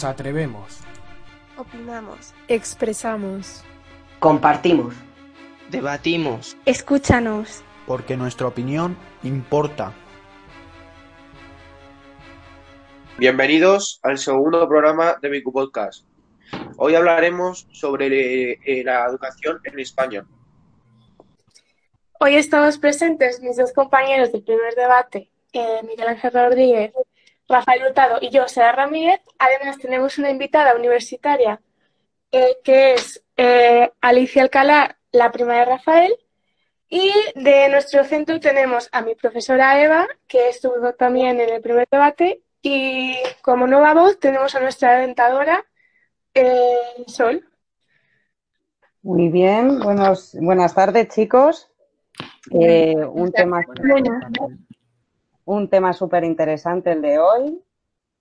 Nos atrevemos. Opinamos. Expresamos. Compartimos. Debatimos. Escúchanos. Porque nuestra opinión importa. Bienvenidos al segundo programa de Miku Podcast. Hoy hablaremos sobre eh, la educación en España. Hoy estamos presentes mis dos compañeros del primer debate, eh, Miguel Ángel Rodríguez, Rafael Hurtado y yo, Sara Ramírez. Además, tenemos una invitada universitaria eh, que es eh, Alicia Alcalá, la prima de Rafael. Y de nuestro centro tenemos a mi profesora Eva, que estuvo también en el primer debate. Y como nueva voz tenemos a nuestra aventadora Sol. Muy bien, buenos, buenas tardes chicos. un tema un tema súper interesante el de hoy.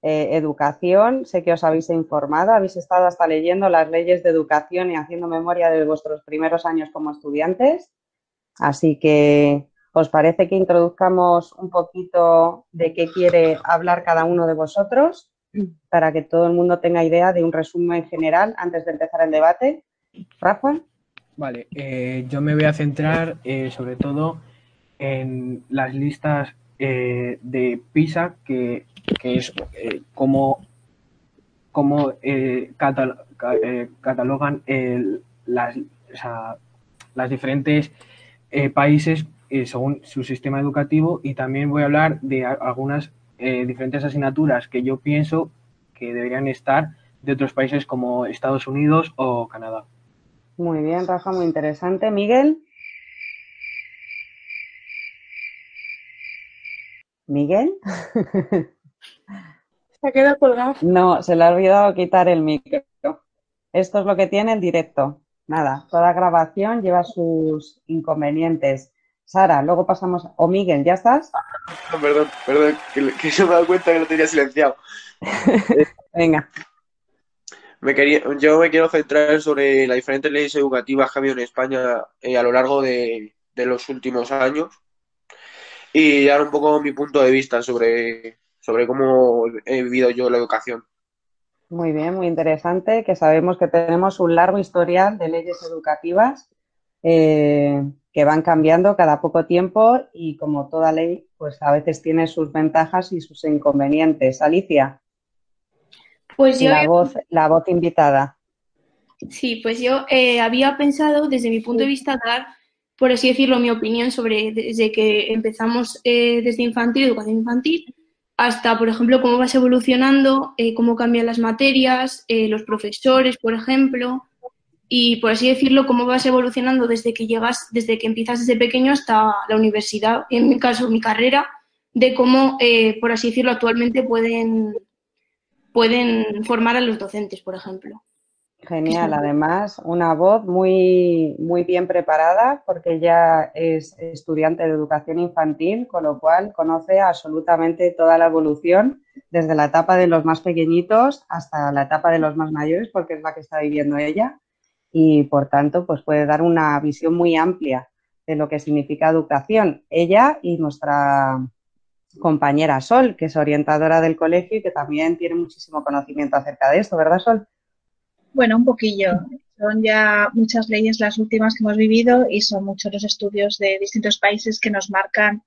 Eh, educación, sé que os habéis informado, habéis estado hasta leyendo las leyes de educación y haciendo memoria de vuestros primeros años como estudiantes. Así que, ¿os parece que introduzcamos un poquito de qué quiere hablar cada uno de vosotros para que todo el mundo tenga idea de un resumen general antes de empezar el debate? Rafa. Vale, eh, yo me voy a centrar eh, sobre todo en las listas eh, de PISA, que, es eh, como, como eh, catalogan las, las, diferentes países según su sistema educativo y también voy a hablar de algunas diferentes asignaturas que yo pienso que deberían estar de otros países como Estados Unidos o Canadá. Muy bien, Rafa, muy interesante. Miguel. ¿Miguel? Se ha quedado colgado. No, se le ha olvidado quitar el micro. Esto es lo que tiene el directo. Nada, toda grabación lleva sus inconvenientes. Sara, luego pasamos. O Miguel, ¿ya estás? perdón, perdón, que, se me he dado cuenta que lo tenía silenciado. Venga. Me quería, yo me quiero centrar sobre las diferentes leyes educativas que ha habido en España eh, a lo largo de los últimos años y dar un poco mi punto de vista sobre, sobre cómo he vivido yo la educación. Muy bien, muy interesante, que sabemos que tenemos un largo historial de leyes educativas eh, que van cambiando cada poco tiempo y como toda ley, pues a veces tiene sus ventajas y sus inconvenientes. Alicia. Pues yo... La voz, la voz invitada. Sí, pues yo eh, había pensado desde mi punto de vista dar por así decirlo, mi opinión sobre desde que empezamos eh, desde infantil, educación infantil, hasta, por ejemplo, cómo vas evolucionando, eh, cómo cambian las materias, eh, los profesores, por ejemplo, y por así decirlo, cómo vas evolucionando desde que llegas, desde que empiezas desde pequeño hasta la universidad, en mi caso, mi carrera, de cómo, por así decirlo, actualmente pueden, pueden formar a los docentes, por ejemplo. Genial, además, una voz muy, muy bien preparada porque ella es estudiante de educación infantil, con lo cual conoce absolutamente toda la evolución, desde la etapa de los más pequeñitos hasta la etapa de los más mayores, porque es la que está viviendo ella, y por tanto, pues puede dar una visión muy amplia de lo que significa educación. Ella y nuestra compañera Sol, que es orientadora del colegio y que también tiene muchísimo conocimiento acerca de esto, ¿verdad, Sol? Bueno, un poquillo. Son ya muchas leyes las últimas que hemos vivido y son muchos los estudios de distintos países que nos marcan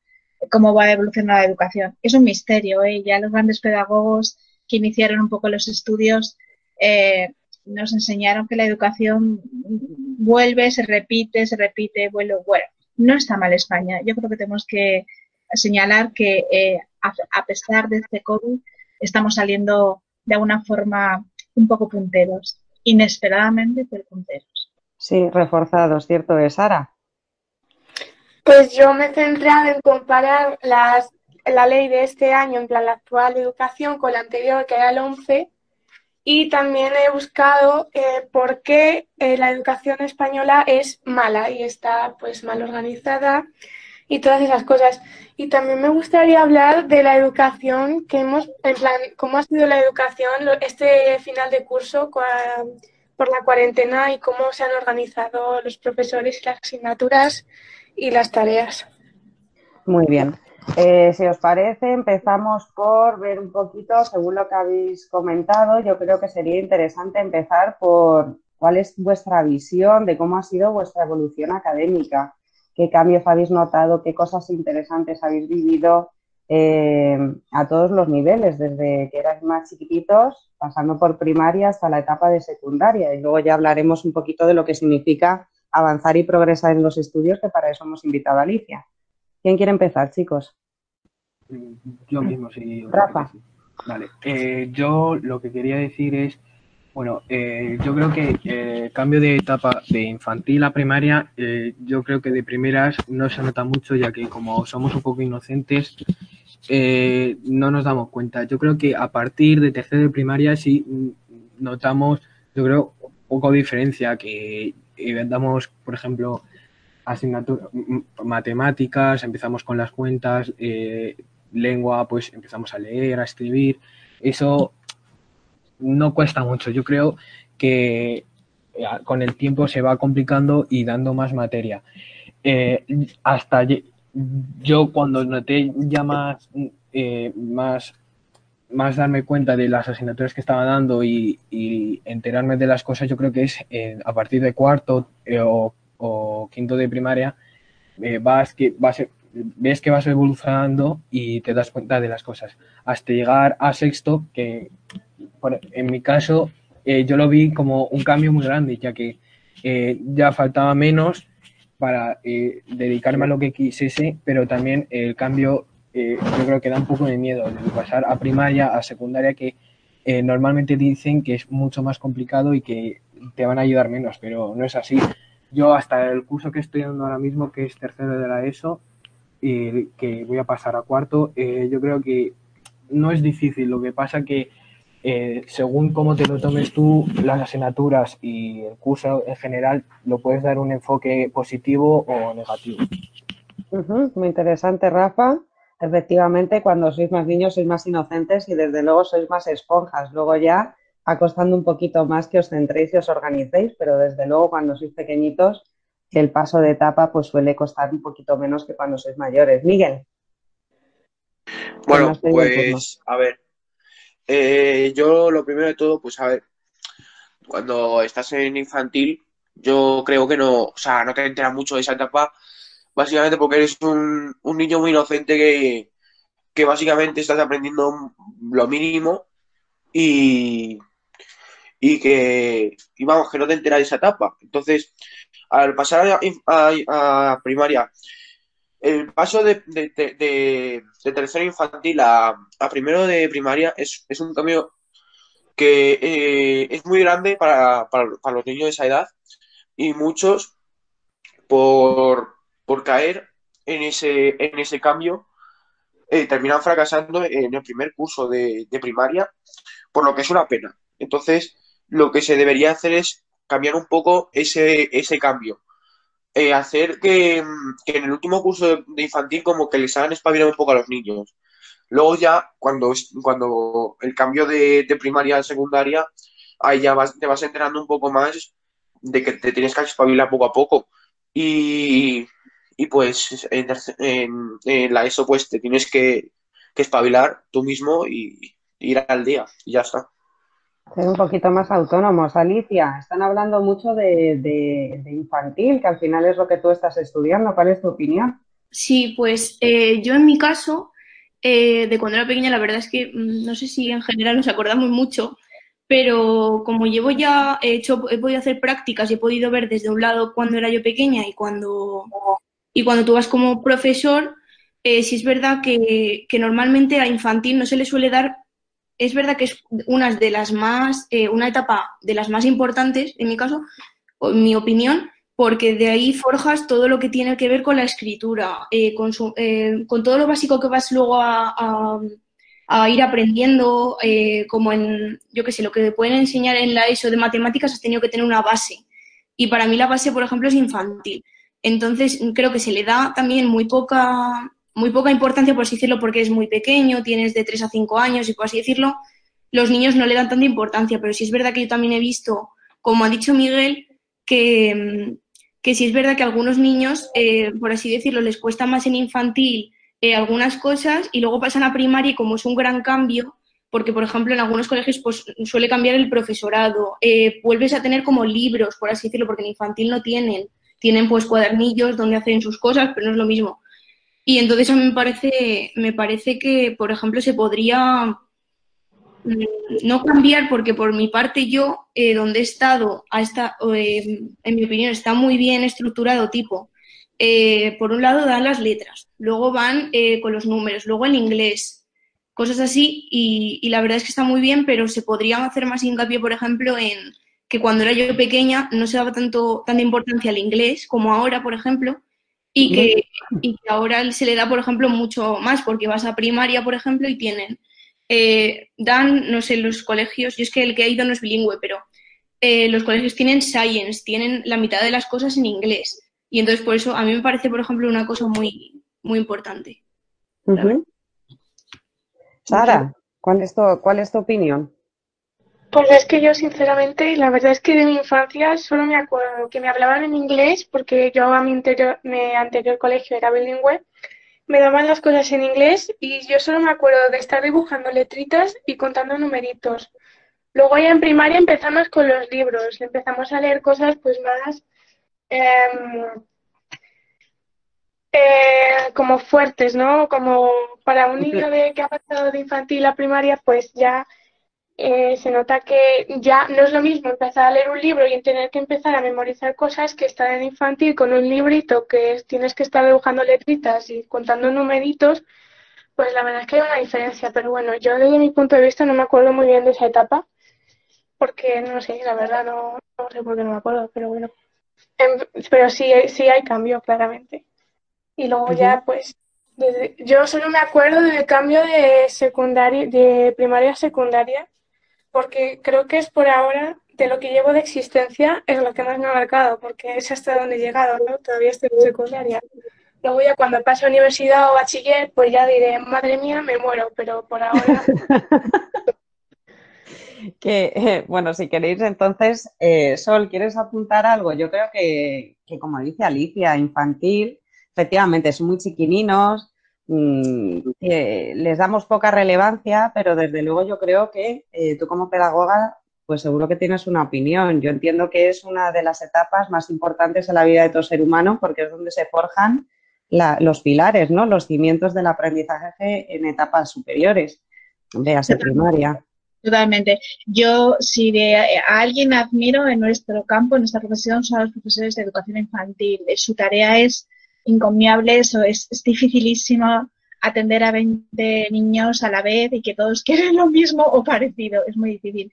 cómo va a evolucionar la educación. Es un misterio, ¿eh? ya los grandes pedagogos que iniciaron un poco los estudios eh, nos enseñaron que la educación vuelve, se repite, se repite, vuelve. Bueno, no está mal España. Yo creo que tenemos que señalar que eh, a, pesar de este COVID estamos saliendo de alguna forma un poco punteros inesperadamente punteros. Sí, reforzados, cierto es, Sara. Pues yo me he centrado en comparar las, la ley de este año, en plan la actual educación, con la anterior, que era el 11, y también he buscado eh, por qué eh, la educación española es mala y está pues mal organizada y todas esas cosas. Y también me gustaría hablar de la educación que hemos, en plan, cómo ha sido la educación este final de curso por la cuarentena y cómo se han organizado los profesores y las asignaturas y las tareas. Muy bien. Eh, si os parece, empezamos por ver un poquito, según lo que habéis comentado, yo creo que sería interesante empezar por cuál es vuestra visión de cómo ha sido vuestra evolución académica, qué cambios habéis notado, qué cosas interesantes habéis vivido eh, a todos los niveles, desde que erais más chiquititos, pasando por primaria hasta la etapa de secundaria. Y luego ya hablaremos un poquito de lo que significa avanzar y progresar en los estudios, que para eso hemos invitado a Alicia. ¿Quién quiere empezar, chicos? Yo mismo, sí. Rafa. Vale, eh, yo lo que quería decir es, bueno, eh, yo creo que eh, el cambio de etapa de infantil a primaria, yo creo que de primeras no se nota mucho, ya que como somos un poco inocentes, no nos damos cuenta. Yo creo que a partir de tercero de primaria sí notamos, yo creo, poco diferencia, que damos, por ejemplo, matemáticas, empezamos con las cuentas, eh, lengua, pues empezamos a leer, a escribir. Eso no cuesta mucho. Yo creo que eh, con el tiempo se va complicando y dando más materia. Eh, hasta yo cuando noté ya más, más, más darme cuenta de las asignaturas que estaba dando y, enterarme de las cosas, yo creo que es a partir de cuarto o o quinto de primaria, eh, vas que vas, ves que vas evolucionando y te das cuenta de las cosas. Hasta llegar a sexto, que en mi caso eh, yo lo vi como un cambio muy grande, ya que eh, ya faltaba menos para dedicarme a lo que quisiese, pero también el cambio yo creo que da un poco de miedo de pasar a primaria, a secundaria, que normalmente dicen que es mucho más complicado y que te van a ayudar menos, pero no es así. Yo hasta el curso que estoy dando ahora mismo, que es tercero de la ESO, y que voy a pasar a cuarto, eh, yo creo que no es difícil. Lo que pasa que eh, según cómo te lo tomes tú, las asignaturas y el curso en general, lo puedes dar un enfoque positivo o negativo. muy interesante, Rafa. Efectivamente, cuando sois más niños sois más inocentes y desde luego sois más esponjas. Luego ya va costando un poquito más que os centréis y os organicéis, pero desde luego cuando sois pequeñitos el paso de etapa pues suele costar un poquito menos que cuando sois mayores. Miguel. Bueno, pues a ver, eh, yo lo primero de todo, pues a ver, cuando estás en infantil, yo creo que no, o sea, no te enteras mucho de esa etapa, básicamente porque eres un, un niño muy inocente que, que básicamente estás aprendiendo lo mínimo y, y que, y vamos, que no te enteras de esa etapa. Entonces, al pasar a, primaria, el paso de, de, tercero infantil a, primero de primaria es, un cambio que eh, es muy grande para, los niños de esa edad y muchos por, caer en ese, en ese cambio eh, terminan fracasando en el primer curso de, primaria, por lo que es una pena. Entonces, lo que se debería hacer es cambiar un poco ese, ese cambio. Eh, hacer que, en el último curso de, infantil como que les hagan espabilar un poco a los niños. Luego ya, cuando, cuando el cambio de, primaria a secundaria, ahí ya vas, te vas enterando un poco más de que te tienes que espabilar poco a poco. Y, pues en, la ESO pues te tienes que espabilar tú mismo y ir al día y ya está. Ser un poquito más autónomos. Alicia, están hablando mucho de, infantil, que al final es lo que tú estás estudiando. ¿Cuál es tu opinión? Sí, pues eh, yo en mi caso, eh, de cuando era pequeña, la verdad es que mm, no sé si en general nos acordamos mucho, pero como llevo ya he hecho, he podido hacer prácticas y he podido ver desde un lado cuando era yo pequeña y cuando, y cuando tú vas como profesor, eh, sí es verdad que, que normalmente a infantil no se le suele dar es verdad que es una de las más, eh, una etapa de las más importantes, en mi caso, en mi opinión, porque de ahí forjas todo lo que tiene que ver con la escritura, eh, con, eh, con, todo lo básico que vas luego a, ir aprendiendo, como en, yo qué sé, lo que pueden enseñar en la ESO de matemáticas has tenido que tener una base. Y para mí la base, por ejemplo, es infantil. Entonces, creo que se le da también muy poca muy poca importancia, por así decirlo, porque es muy pequeño, tienes de 3 a 5 años y por así decirlo, los niños no le dan tanta importancia, pero sí es verdad que yo también he visto, como ha dicho Miguel, que, que sí es verdad que a algunos niños, eh, por así decirlo, les cuesta más en infantil eh, algunas cosas y luego pasan a primaria y como es un gran cambio, porque por ejemplo en algunos colegios pues suele cambiar el profesorado, eh, vuelves a tener como libros, por así decirlo, porque en infantil no tienen, tienen pues cuadernillos donde hacen sus cosas, pero no es lo mismo. Y entonces a mí me parece, me parece que, por ejemplo, se podría mm, no cambiar porque por mi parte yo, eh, donde he estado, ha eh, en mi opinión, está muy bien estructurado tipo. Eh, por un lado dan las letras, luego van con los números, luego el inglés, cosas así, y, y, la verdad es que está muy bien, pero se podría hacer más hincapié, por ejemplo, en que cuando era yo pequeña no se daba tanto, tanta importancia al inglés como ahora, por ejemplo, y que, y que ahora se le da, por ejemplo, mucho más, porque vas a primaria, por ejemplo, y tienen, eh, dan, no sé, los colegios, yo es que el que ha ido no es bilingüe, pero eh, los colegios tienen science, tienen la mitad de las cosas en inglés. Y entonces por eso a mí me parece, por ejemplo, una cosa muy, muy importante. Sara, ¿cuál es, tu, ¿cuál es tu opinión? Pues es que yo, sinceramente, la verdad es que de mi infancia solo me acuerdo que me hablaban en inglés, porque yo a mi, anterior, mi anterior colegio era bilingüe, me daban las cosas en inglés y yo solo me acuerdo de estar dibujando letritas y contando numeritos. Luego ya en primaria empezamos con los libros, empezamos a leer cosas pues más em, eh, como fuertes, ¿no? Como para un niño de que ha pasado de infantil a primaria, pues ya eh, se nota que ya no es lo mismo empezar a leer un libro y tener que empezar a memorizar cosas que estar en infantil con un librito que tienes que estar dibujando letritas y contando numeritos, pues la verdad es que hay una diferencia. Pero bueno, yo desde mi punto de vista no me acuerdo muy bien de esa etapa, porque no sé, la verdad no, sé por qué no me acuerdo, pero bueno. Em, pero sí, sí hay cambio, claramente. Y luego ya, pues, yo solo me acuerdo del cambio de secundaria, de primaria a secundaria, porque creo que es por ahora, de lo que llevo de existencia, es lo que más me ha marcado, porque es hasta donde he llegado, ¿no? Todavía estoy en secundaria. Luego ya cuando pase a universidad o bachiller, pues ya diré, madre mía, me muero, pero por ahora... que, eh, bueno, si queréis entonces, eh, Sol, ¿quieres apuntar algo? Yo creo que, que, como dice Alicia, infantil, efectivamente, son muy chiquininos, Mm, les damos poca relevancia, pero desde luego yo creo que eh, tú como pedagoga, pues seguro que tienes una opinión. Yo entiendo que es una de las etapas más importantes en la vida de todo ser humano porque es donde se forjan los pilares, ¿no? Los cimientos del aprendizaje en etapas superiores, véase primaria. Totalmente. Yo, si de a alguien admiro en nuestro campo, en nuestra profesión, son los profesores de educación infantil. Su tarea es encomiable, eso es, dificilísimo atender a 20 niños a la vez y que todos quieren lo mismo o parecido, es muy difícil.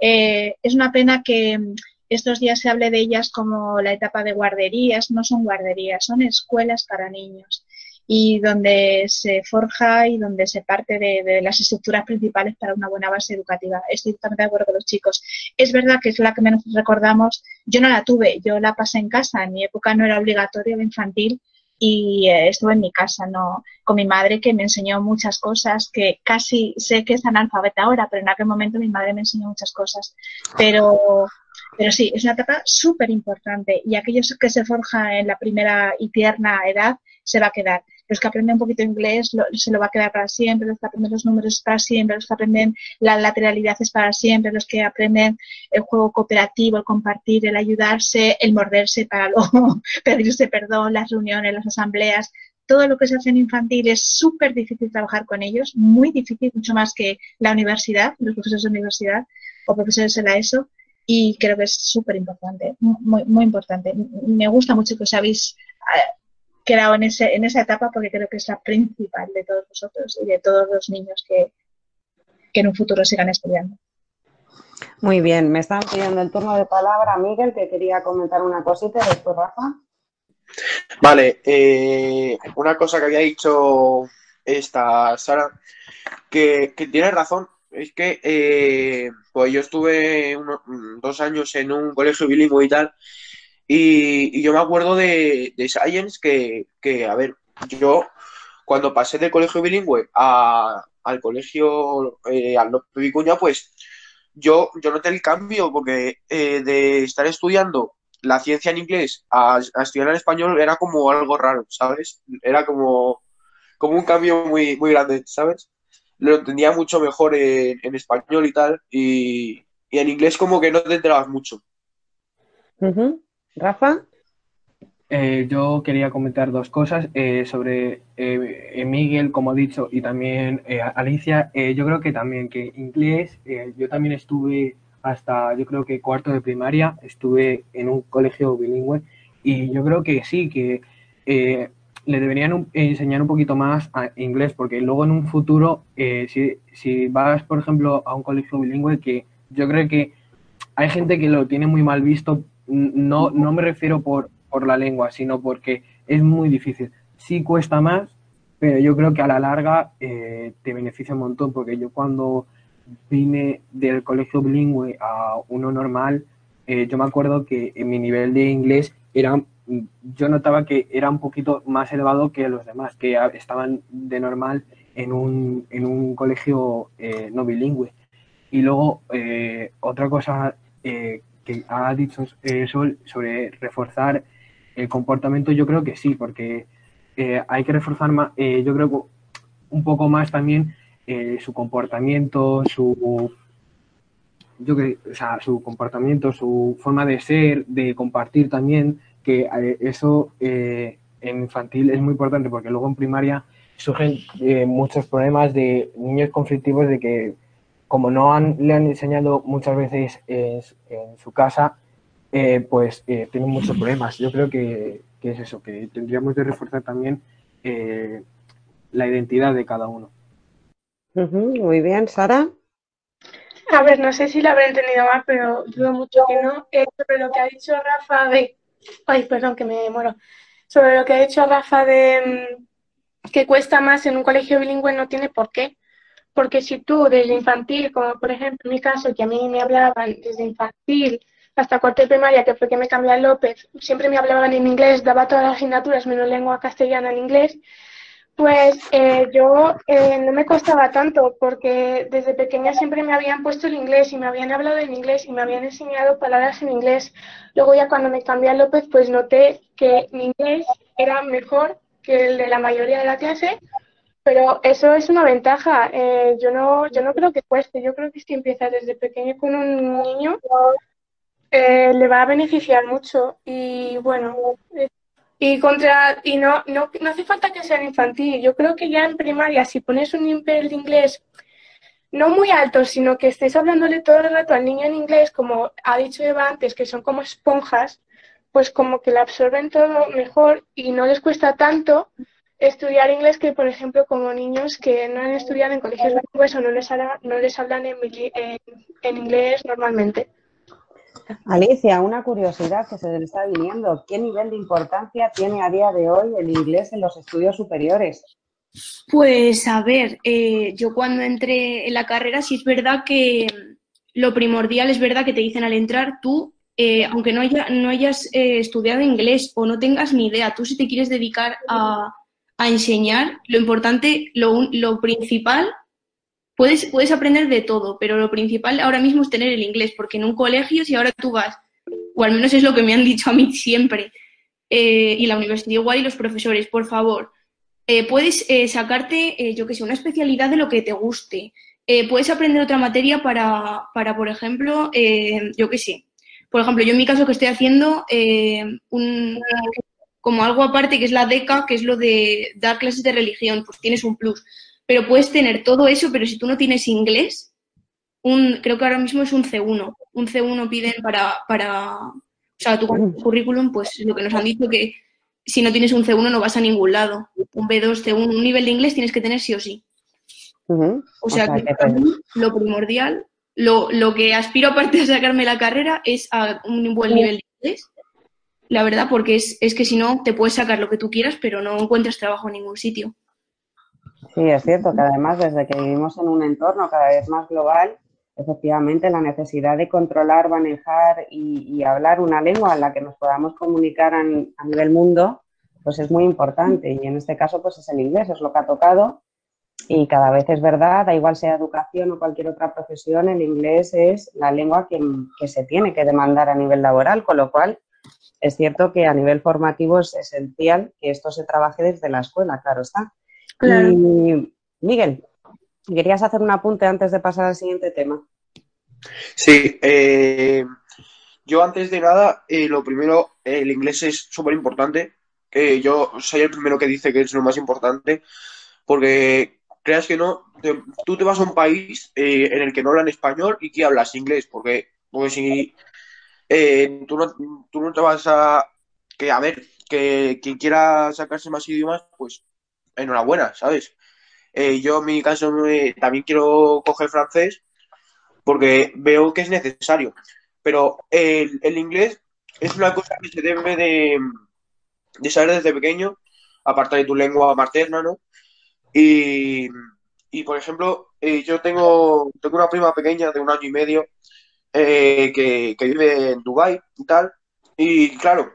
Eh, es una pena que mm, estos días se hable de ellas como la etapa de guarderías, no son guarderías, son escuelas para niños y donde se forja y donde se parte de, las estructuras principales para una buena base educativa. Estoy totalmente de acuerdo con los chicos. Es verdad que es la que menos recordamos. Yo no la tuve, yo la pasé en casa. En mi época no era obligatorio la infantil y eh, estuve en mi casa no con mi madre que me enseñó muchas cosas que casi sé que es analfabeta ahora, pero en aquel momento mi madre me enseñó muchas cosas. Pero pero sí, es una etapa súper importante y aquellos que se forjan en la primera y tierna edad se va a quedar los que aprenden un poquito inglés se lo va a quedar para siempre, los que aprenden los números para siempre, los que aprenden la lateralidad es para siempre, los que aprenden el juego cooperativo, el compartir, el ayudarse, el morderse para luego pedirse perdón, las reuniones, las asambleas, todo lo que se hace en infantil es súper difícil trabajar con ellos, muy difícil, mucho más que la universidad, los profesores de universidad o profesores de la ESO, y creo que es súper importante, muy, muy importante. Me gusta mucho que os habéis quedado en, ese, en esa etapa porque creo que es la principal de todos nosotros y de todos los niños que, en un futuro sigan estudiando. Muy bien, me están pidiendo el turno de palabra Miguel, que quería comentar una cosita, después Rafa. Vale, eh, una cosa que había dicho esta Sara, que, tiene razón, es que eh, pues yo estuve dos años en un colegio bilingüe y tal, y, yo me acuerdo de, de Science que, a ver, yo cuando pasé del colegio bilingüe al colegio, eh, al Vicuña, pues yo, yo noté el cambio porque eh, de estar estudiando la ciencia en inglés a, estudiar en español era como algo raro, ¿sabes? Era como, como un cambio muy, muy grande, ¿sabes? Lo entendía mucho mejor en, español y tal, y, y en inglés como que no te enterabas mucho. Ujú. Rafa, Eh, yo quería comentar dos cosas eh, sobre eh, Miguel, como he dicho, y también Alicia. Yo creo que también que inglés, yo también estuve hasta, yo creo que cuarto de primaria, estuve en un colegio bilingüe y yo creo que sí, que le deberían enseñar un poquito más a inglés, porque luego en un futuro, si, si vas, por ejemplo, a un colegio bilingüe, que yo creo que hay gente que lo tiene muy mal visto, no, no me refiero por, por la lengua, sino porque es muy difícil. Sí cuesta más, pero yo creo que a la larga eh, te beneficia un montón, porque yo cuando vine del colegio bilingüe a uno normal, eh, yo me acuerdo que en mi nivel de inglés era, yo notaba que era un poquito más elevado que los demás, que estaban de normal en un, en un colegio eh, no bilingüe. Y luego, otra cosa que ha dicho eh, Sol sobre reforzar el comportamiento, yo creo que sí, porque eh, hay que reforzar más, eh, yo creo que un poco más también eh, su comportamiento, su, yo creo, o sea, su comportamiento, su forma de ser, de compartir también, que eso en infantil es muy importante porque luego en primaria surgen muchos problemas de niños conflictivos de que como no han, le han enseñado muchas veces en, su- en su casa, eh, pues eh, tienen muchos problemas. Yo creo que, que es eso, que tendríamos de reforzar también eh, la identidad de cada uno. Muy bien, Sara. A ver, no sé si lo habré entendido mal, pero dudo mucho que no. Eh, sobre lo que ha dicho Rafa de... Ay, perdón, que me muero. Sobre lo que ha dicho Rafa de mm, que cuesta más en un colegio bilingüe, no tiene por qué. Porque si tú desde infantil, como por ejemplo en mi caso, que a mí me hablaban desde infantil hasta cuarto de primaria, que fue que me cambié a López, siempre me hablaban en inglés, daba todas las asignaturas menos lengua castellana en inglés, pues eh, yo eh, no me costaba tanto porque desde pequeña siempre me habían puesto el inglés y me habían hablado en inglés y me habían enseñado palabras en inglés. Luego ya cuando me cambié a López, pues noté que mi inglés era mejor que el de la mayoría de la clase, pero eso es una ventaja. Eh, yo no, yo no creo que cueste. Yo creo que si empiezas desde pequeño con un niño, eh, le va a beneficiar mucho. Y bueno, eh, y contra, y no, no, no hace falta que sea infantil. Yo creo que ya en primaria, si pones un nivel de inglés no muy alto, sino que estés hablándole todo el rato al niño en inglés, como ha dicho Eva antes, que son como esponjas, pues como que le absorben todo mejor y no les cuesta tanto estudiar inglés que, por ejemplo, como niños que no han estudiado en colegios bilingües o no les, habla- no les hablan en, bili- en- en inglés normalmente. Alicia, una curiosidad que se le está viniendo. ¿Qué nivel de importancia tiene a día de hoy el inglés en los estudios superiores? Pues a ver, eh, yo cuando entré en la carrera sí es verdad que lo primordial es verdad que te dicen al entrar, tú, eh, aunque no, haya- no hayas eh, estudiado inglés o no tengas ni idea, tú si te quieres dedicar a, a enseñar, lo importante, lo, lo principal, puedes, puedes aprender de todo, pero lo principal ahora mismo es tener el inglés, porque en un colegio si ahora tú vas, o al menos es lo que me han dicho a mí siempre, eh, y la universidad igual y los profesores, por favor, eh, puedes eh, sacarte, yo qué sé, una especialidad de lo que te guste. Puedes aprender otra materia para, para por ejemplo, yo qué sé. Por ejemplo, yo en mi caso que estoy haciendo un, como algo aparte que es la DECA, que es lo de dar clases de religión, pues tienes un plus. Pero puedes tener todo eso, pero si tú no tienes inglés, un, creo que ahora mismo es un C1. Un C1 piden para, para o sea, tu currículum, pues lo que nos han dicho que si no tienes un C1 no vas a ningún lado. Un B2, C1, un nivel de inglés tienes que tener sí o sí. O sea, que que para mí lo primordial, lo, lo que aspiro aparte de sacarme la carrera es a un buen nivel de inglés. La verdad, porque es, es que si no te puedes sacar lo que tú quieras, pero no encuentras trabajo en ningún sitio. Sí, es cierto que además desde que vivimos en un entorno cada vez más global, efectivamente la necesidad de controlar, manejar y, y hablar una lengua en la que nos podamos comunicar a, a nivel mundo, pues es muy importante. Y en este caso, pues es el inglés, es lo que ha tocado. Y cada vez es verdad, da igual sea educación o cualquier otra profesión, el inglés es la lengua que, que se tiene que demandar a nivel laboral, con lo cual es cierto que a nivel formativo es esencial que esto se trabaje desde la escuela, claro está. Y Miguel, ¿querías hacer un apunte antes de pasar al siguiente tema? Sí, eh, yo antes de nada, eh, lo primero, el inglés es súper importante. que yo soy el primero que dice que es lo más importante, porque creas que no, te- tú te vas a un país eh, en el que no hablan español y que hablas inglés, porque, porque si eh, tú, no, tú no te vas a... Que, a ver, que quien quiera sacarse más idiomas, pues enhorabuena, ¿sabes? Eh, yo en mi caso me- también quiero coger francés porque veo que es necesario. Pero el, el inglés es una cosa que se debe de, de saber desde pequeño, aparte de tu lengua materna, ¿no? Y, y, por ejemplo, eh, yo tengo, tengo una prima pequeña de un año y medio eh, que, que vive en Dubái y tal. Y claro,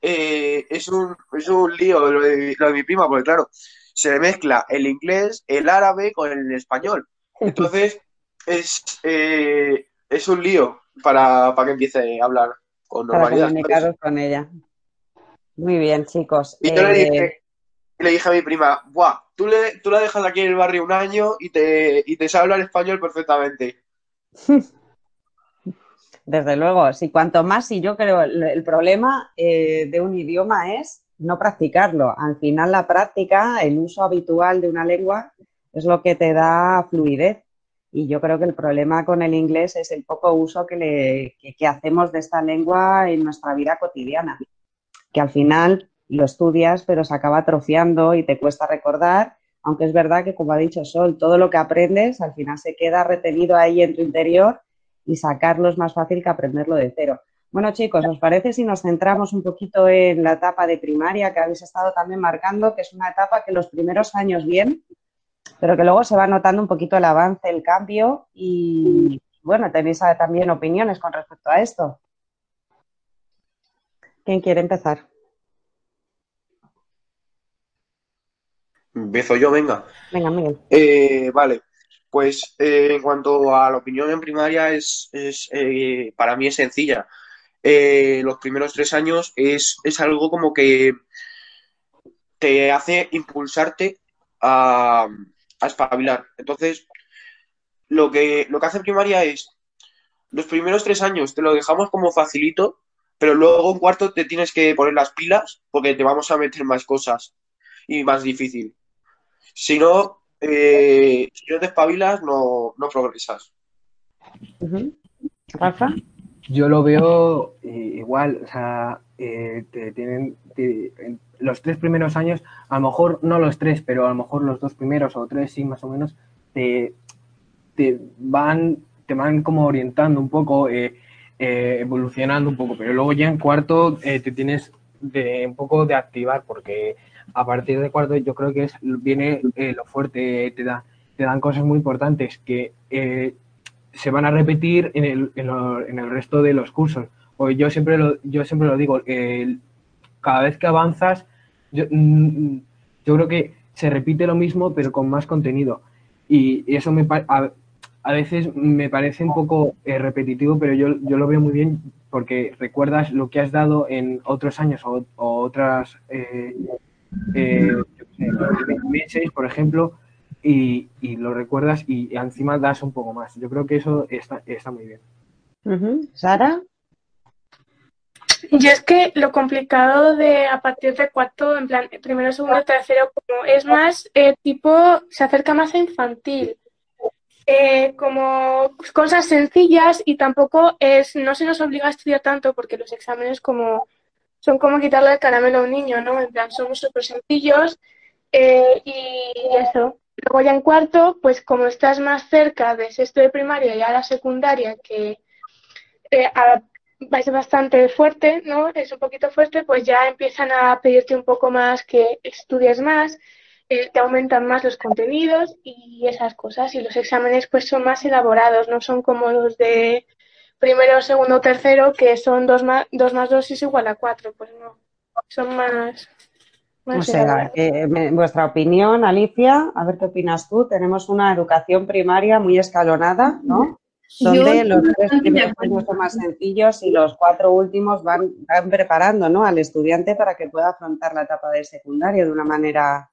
eh, es un, es un lío lo de, lo de mi prima, porque claro, se le mezcla el inglés, el árabe con el español. Entonces, es, eh, es un lío para, para que empiece a hablar con normalidad. con ella. Muy bien, chicos. Y yo le Eh, dije, le dije a mi prima, Buah, tú, le, tú la dejas aquí en el barrio un año y te, y te sabe hablar español perfectamente. Desde luego, sí, cuanto más, sí, yo creo, el, el problema eh, de un idioma es no practicarlo. Al final, la práctica, el uso habitual de una lengua, es lo que te da fluidez. Y yo creo que el problema con el inglés es el poco uso que, que hacemos de esta lengua en nuestra vida cotidiana. Que al final lo estudias, pero se acaba atrofiando y te cuesta recordar. Aunque es verdad que, como ha dicho Sol, todo lo que aprendes al final se queda retenido ahí en tu interior y sacarlo es más fácil que aprenderlo de cero. Bueno, chicos, ¿os parece si nos centramos un poquito en la etapa de primaria que habéis estado también marcando, que es una etapa que los primeros años bien, pero que luego se va notando un poquito el avance, el cambio y, bueno, tenéis también opiniones con respecto a esto. ¿Quién quiere empezar? Empiezo yo, venga. Venga, Miguel. Eh, vale, pues eh, en cuanto a la opinión en primaria, es, es eh, para mí es sencilla. Eh, los primeros tres años es, es algo como que te hace impulsarte a, a espabilar. Entonces, lo que, lo que hace primaria es, los primeros tres años te lo dejamos como facilito, pero luego en cuarto te tienes que poner las pilas porque te vamos a meter más cosas y más difícil. Si no, eh, si no te espabilas, no, no progresas. Ujú. Rafa. Yo lo veo eh, igual, o sea, eh, te tienen te- en los tres primeros años, a lo mejor no los tres, pero a lo mejor los dos primeros o tres, sí, más o menos, te, te van, te van como orientando un poco, eh, eh, evolucionando un poco, pero luego ya en cuarto eh, te tienes de un poco de activar, porque a partir de cuarto yo creo que es, viene eh, lo fuerte, te da, te dan cosas muy importantes que eh, se van a repetir en el, en, lo- en el resto de los cursos. O yo siempre lo, yo siempre lo digo, el- cada vez que avanzas, yo, mm, yo creo que se repite lo mismo, pero con más contenido. Y eso me a, veces me parece un poco eh, repetitivo, pero yo, yo lo veo muy bien porque recuerdas lo que has dado en otros años o, otras eh, eh, meses, por ejemplo, y, y lo recuerdas y encima das un poco más. Yo creo que eso está, está muy bien. Sara. Yo es que lo complicado de a partir de cuarto, en plan, primero, segundo, tercero, como es más eh, tipo, se acerca más a infantil. Eh, como cosas sencillas y tampoco es, no se nos obliga a estudiar tanto porque los exámenes como son como quitarle el caramelo a un niño, ¿no? En plan, son súper sencillos eh, y eso. Luego ya en cuarto, pues como estás más cerca de sexto de primaria y a la secundaria, que eh, a- es bastante fuerte, ¿no? Es un poquito fuerte, pues ya empiezan a pedirte un poco más que estudies más, eh, te aumentan más los contenidos y esas cosas. Y los exámenes pues son más elaborados, no son como los de primero, segundo, tercero, que son dos más, dos más dos es igual a cuatro, pues no. Son más, O más sea, elaborados. que, me- vuestra opinión, Alicia, a ver qué opinas tú. Tenemos una educación primaria muy escalonada, ¿no? Donde Yo los tres primeros años son más sencillos y los cuatro últimos van, van preparando, ¿no? al estudiante para que pueda afrontar la etapa de secundaria de una manera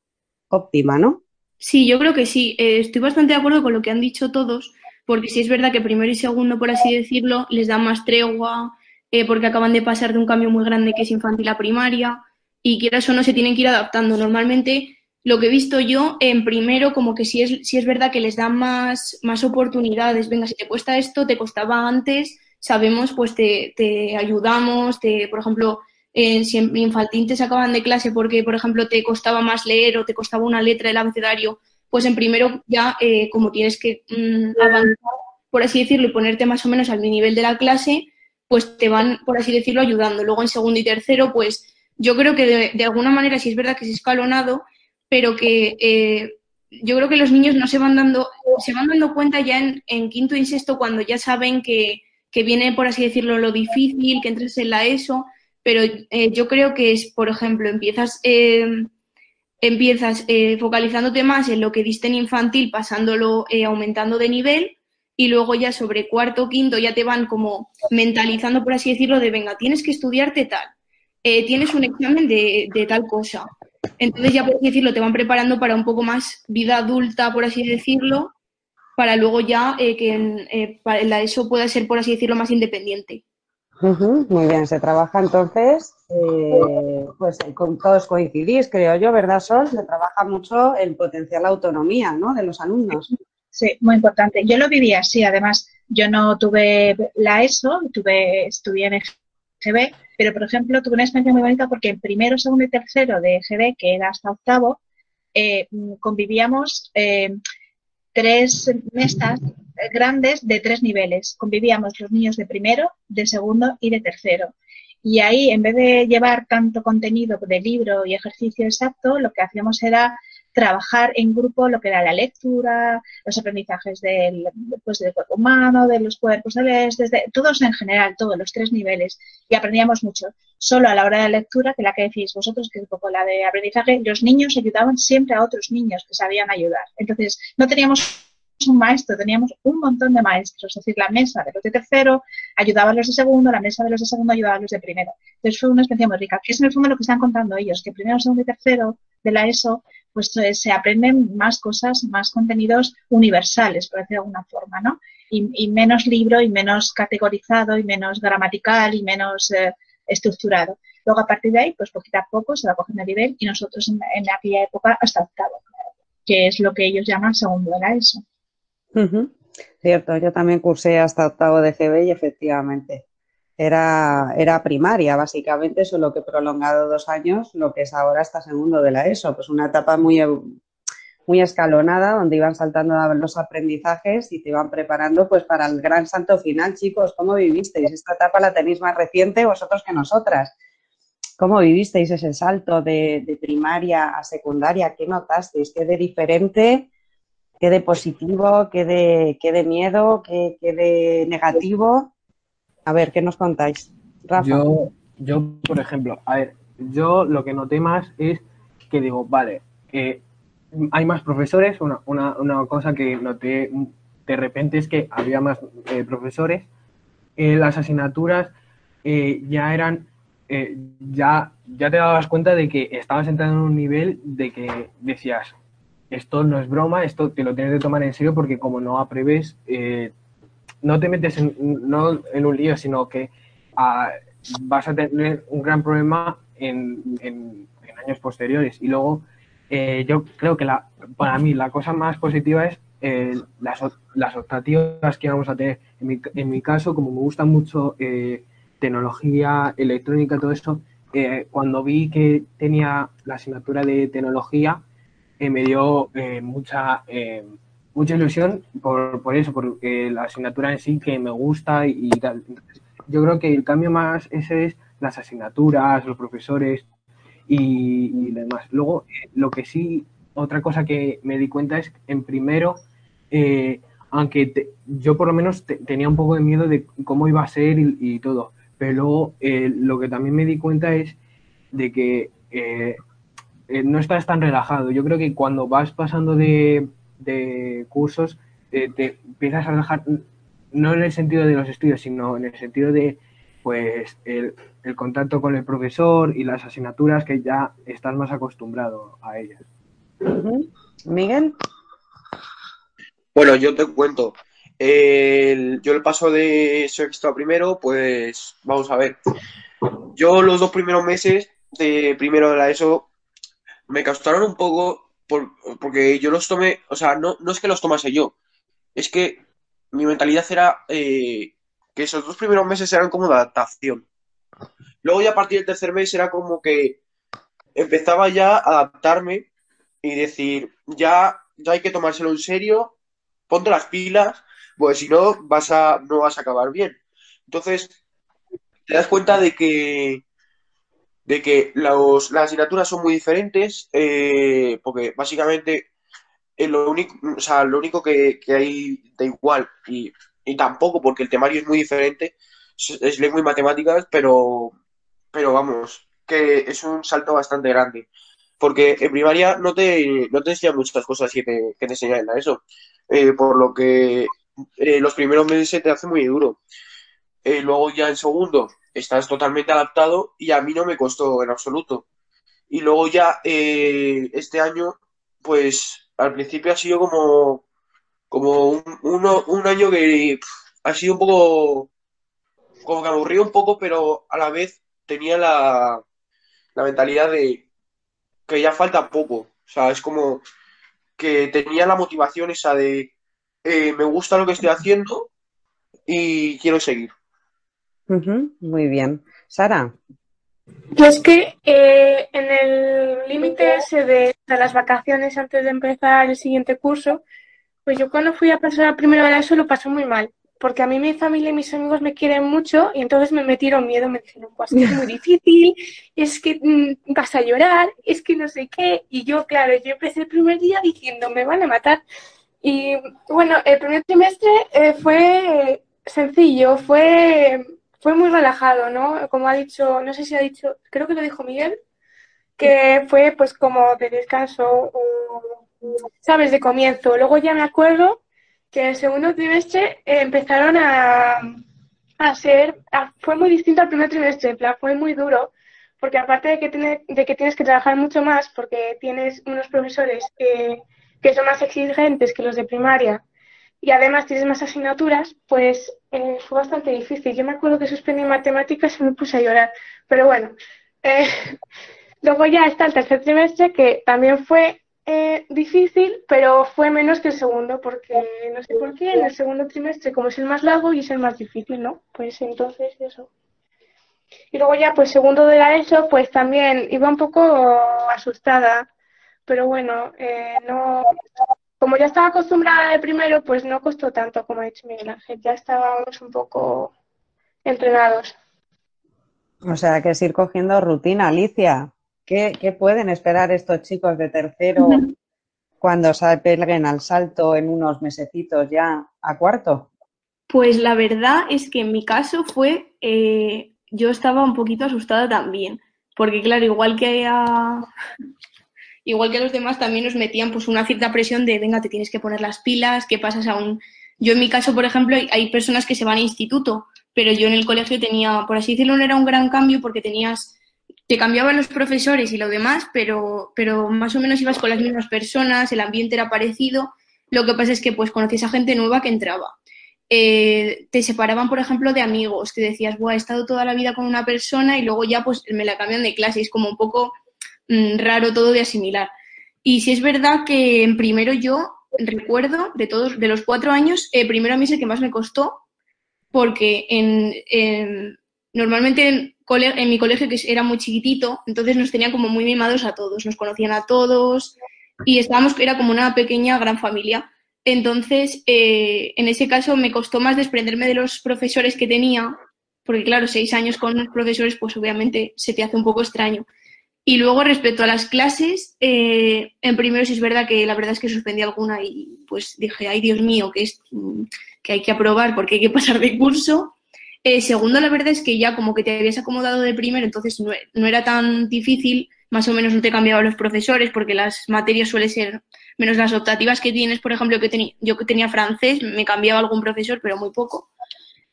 óptima, ¿no? Sí, yo creo que sí. Eh, estoy bastante de acuerdo con lo que han dicho todos, porque sí es verdad que primero y segundo, por así decirlo, les da más tregua, eh, porque acaban de pasar de un cambio muy grande que es infantil a primaria, y quieras o no se tienen que ir adaptando. Normalmente, lo que he visto yo, en primero, como que sí es, sí es verdad que les dan más, más oportunidades. Venga, si te cuesta esto, te costaba antes, sabemos, pues te, te ayudamos, te, por ejemplo, si en infantil te sacaban de clase porque, por ejemplo, te costaba más leer o te costaba una letra del abecedario, pues en primero ya, eh, como tienes que mm, avanzar, por así decirlo, y ponerte más o menos al nivel de la clase, pues te van, por así decirlo, ayudando. Luego en segundo y tercero, pues yo creo que de, alguna manera sí es verdad que es escalonado, pero que eh, yo creo que los niños no se van dando, se van dando cuenta ya en, en quinto y sexto cuando ya saben que, que viene, por así decirlo, lo difícil, que entres en la ESO, pero eh, yo creo que es, por ejemplo, empiezas, eh, empiezas eh, focalizándote más en lo que diste en infantil, pasándolo, aumentando de nivel, y luego ya sobre cuarto quinto ya te van como mentalizando, por así decirlo, de venga, tienes que estudiarte tal, tienes un examen de, de, tal cosa. Entonces ya, por así decirlo, te van preparando para un poco más vida adulta, por así decirlo, para luego ya eh, que eh, la ESO pueda ser, por así decirlo, más independiente. Muy bien, se trabaja entonces, eh, pues con todos coincidís, creo yo, ¿verdad, Sol? Se trabaja mucho el potencial la autonomía ¿no? de los alumnos. Sí, muy importante. Yo lo viví así, además, yo no tuve la ESO, tuve, estudié en EGB, pero por ejemplo tuve una experiencia muy bonita porque en primero, segundo y tercero de EGB, que era hasta octavo, convivíamos tres mesas grandes de tres niveles. Convivíamos los niños de primero, de segundo y de tercero. Y ahí, en vez de llevar tanto contenido de libro y ejercicio exacto, lo que hacíamos era trabajar en grupo lo que era la lectura, los aprendizajes del, pues, del cuerpo humano, de los cuerpos de, todos en general, todos los tres niveles. Y aprendíamos mucho. Solo a la hora de la lectura, que la que decís vosotros, que es un poco la de aprendizaje, los niños ayudaban siempre a otros niños que sabían ayudar. Entonces, no teníamos un maestro, teníamos un montón de maestros, es decir, la mesa de los de tercero ayudaba a los de segundo, la mesa de los de segundo ayudaba a los de primero. Entonces fue una experiencia muy rica, que es en el fondo lo que están contando ellos, que primero, segundo y tercero de la ESO pues eh, se aprenden más cosas, más contenidos universales, por decirlo de alguna forma, ¿no? Y, menos libro y menos categorizado y menos gramatical y menos eh, estructurado. Luego, a partir de ahí, pues poquito a poco se va cogiendo el nivel y nosotros en, aquella época hasta octavo, que es lo que ellos llaman segundo de la ESO. Cierto, yo también cursé hasta octavo de GB y efectivamente era, era primaria, básicamente, solo que prolongado dos años, lo que es ahora hasta segundo de la ESO, pues una etapa muy, muy escalonada donde iban saltando los aprendizajes y te iban preparando pues para el gran salto final, chicos, ¿cómo vivisteis? Esta etapa la tenéis más reciente vosotros que nosotras. ¿Cómo vivisteis ese salto de, de primaria a secundaria? ¿Qué notasteis? ¿Qué de diferente? ¿Qué de positivo? ¿Qué de, qué de miedo? ¿Qué, qué de negativo? A ver, ¿qué nos contáis? Rafa. Yo, yo, por ejemplo, a ver, yo lo que noté más es que digo, vale, eh, hay más profesores, una, una, una, cosa que noté de repente es que había más eh, profesores, eh, las asignaturas ya eran, ya, ya te dabas cuenta de que estabas entrando en un nivel de que decías, esto no es broma, esto te lo tienes que tomar en serio porque como no apruebes, no te metes en, no en un lío, sino que ah, vas a tener un gran problema en, años posteriores. Y luego, eh, yo creo que la, para mí la cosa más positiva es eh, las, las optativas que vamos a tener. En mi, en mi caso, como me gusta mucho eh, tecnología, electrónica, todo eso, cuando vi que tenía la asignatura de tecnología, me dio mucha mucha ilusión por, por eso, por la asignatura en sí que me gusta y, tal. yo creo que el cambio más ese es las asignaturas, los profesores y, demás. Luego, eh, lo que sí, otra cosa que me di cuenta es, en primero, eh, aunque yo por lo menos tenía un poco de miedo de cómo iba a ser y, todo, pero luego eh, lo que también me di cuenta es de que no estás tan relajado. Yo creo que cuando vas pasando de de cursos te, empiezas a relajar, no en el sentido de los estudios, sino en el sentido de pues el, contacto con el profesor y las asignaturas que ya estás más acostumbrado a ellas. Miguel. Bueno, yo te cuento. El- yo el paso de sexto a primero, pues vamos a ver. Yo los dos primeros meses de primero de la ESO me costaron un poco por- porque yo los tomé, o sea, no, no es que los tomase yo, es que mi mentalidad era eh, que esos dos primeros meses eran como de adaptación. Luego ya a partir del tercer mes era como que empezaba ya a adaptarme y decir, ya, ya hay que tomárselo en serio, ponte las pilas, pues si no vas a, no vas a acabar bien. Entonces, te das cuenta de que, de que los, las asignaturas son muy diferentes, eh, porque básicamente eh, lo único, o sea, lo único que, que hay de igual, y, y tampoco porque el temario es muy diferente, es, es lengua y matemáticas, pero, pero vamos, que es un salto bastante grande. Porque en primaria no te, no te enseñan muchas cosas que te, que te enseñan en la ESO. Eh, por lo que eh, los primeros meses se te hace muy duro. Eh, luego ya en segundo estás totalmente adaptado y a mí no me costó en absoluto. Y luego ya eh, este año, pues al principio ha sido como, como un, un año que ha sido un poco, como que aburrido un poco, pero a la vez tenía la, la mentalidad de que ya falta poco. O sea, es como que tenía la motivación esa de eh, me gusta lo que estoy haciendo y quiero seguir. Ujú, Muy bien. Sara. Es que eh, en el límite ese de, de las vacaciones antes de empezar el siguiente curso, pues yo cuando fui a pasar al primero de ESO lo pasé muy mal, porque a mí mi familia y mis amigos me quieren mucho y entonces me metieron miedo, me dijeron, pues es muy difícil, es que mm, vas a llorar, es que no sé qué, y yo, claro, yo empecé el primer día diciendo, me van a matar. Y bueno, el primer trimestre eh, fue sencillo, fue, fue muy relajado, ¿no? Como ha dicho, no sé si ha dicho, creo que lo dijo Miguel, que fue pues como de descanso, o, ¿sabes? De comienzo. Luego ya me acuerdo que el segundo trimestre empezaron a, a ser, fue muy distinto al primer trimestre, en plan, fue muy duro, porque aparte de que, tiene- de que tienes que trabajar mucho más, porque tienes unos profesores eh, que son más exigentes que los de primaria, y además tienes más asignaturas, pues eh, fue bastante difícil. Yo me acuerdo que suspendí matemáticas y me puse a llorar, pero bueno. eh, luego ya está el tercer trimestre, que también fue eh, difícil, pero fue menos que el segundo, porque no sé por qué, en el segundo trimestre, como es el más largo y es el más difícil, ¿no? Pues entonces eso. Y luego ya, pues segundo de la ESO, pues también iba un poco asustada, pero bueno, eh, no, como ya estaba acostumbrada de primero, pues no costó tanto, como ha dicho Miguel Ángel, ya estábamos un poco entrenados. O sea, que es ir cogiendo rutina, Alicia. ¿Qué, qué pueden esperar estos chicos de tercero cuando se peguen al salto en unos mesecitos ya a cuarto? Pues la verdad es que en mi caso fue, eh, yo estaba un poquito asustada también, porque claro, igual que a, igual que los demás también nos metían pues una cierta presión de, venga, te tienes que poner las pilas, ¿qué pasas a un...? Yo en mi caso, por ejemplo, hay, hay personas que se van a instituto, pero yo en el colegio tenía, por así decirlo, no era un gran cambio porque tenías, te cambiaban los profesores y lo demás, pero, pero más o menos ibas con las mismas personas, el ambiente era parecido, lo que pasa es que pues conocías a gente nueva que entraba eh, te separaban, por ejemplo, de amigos, que decías, Buah, he estado toda la vida con una persona y luego ya pues me la cambian de clase. Es como un poco mm, raro todo de asimilar. Y si es verdad que en primero yo recuerdo de todos, de los cuatro años, eh, primero a mí es el que más me costó, porque en, en- normalmente en, mi colegio, que era muy chiquitito, entonces nos tenían como muy mimados a todos, nos conocían a todos y estábamos, era como una pequeña gran familia. Entonces, eh, en ese caso me costó más desprenderme de los profesores que tenía, porque claro, seis años con unos profesores, pues obviamente se te hace un poco extraño. Y luego respecto a las clases, eh, en primero sí es verdad que la verdad es que suspendí alguna y pues dije, ay Dios mío, que, es, mm, que hay que aprobar porque hay que pasar de curso. Eh, segundo, la verdad es que ya como que te habías acomodado de primero, entonces no, no era tan difícil, más o menos no te cambiaban los profesores porque las materias suelen ser menos las optativas que tienes, por ejemplo, que tenía, yo que tenía francés, me cambiaba algún profesor, pero muy poco.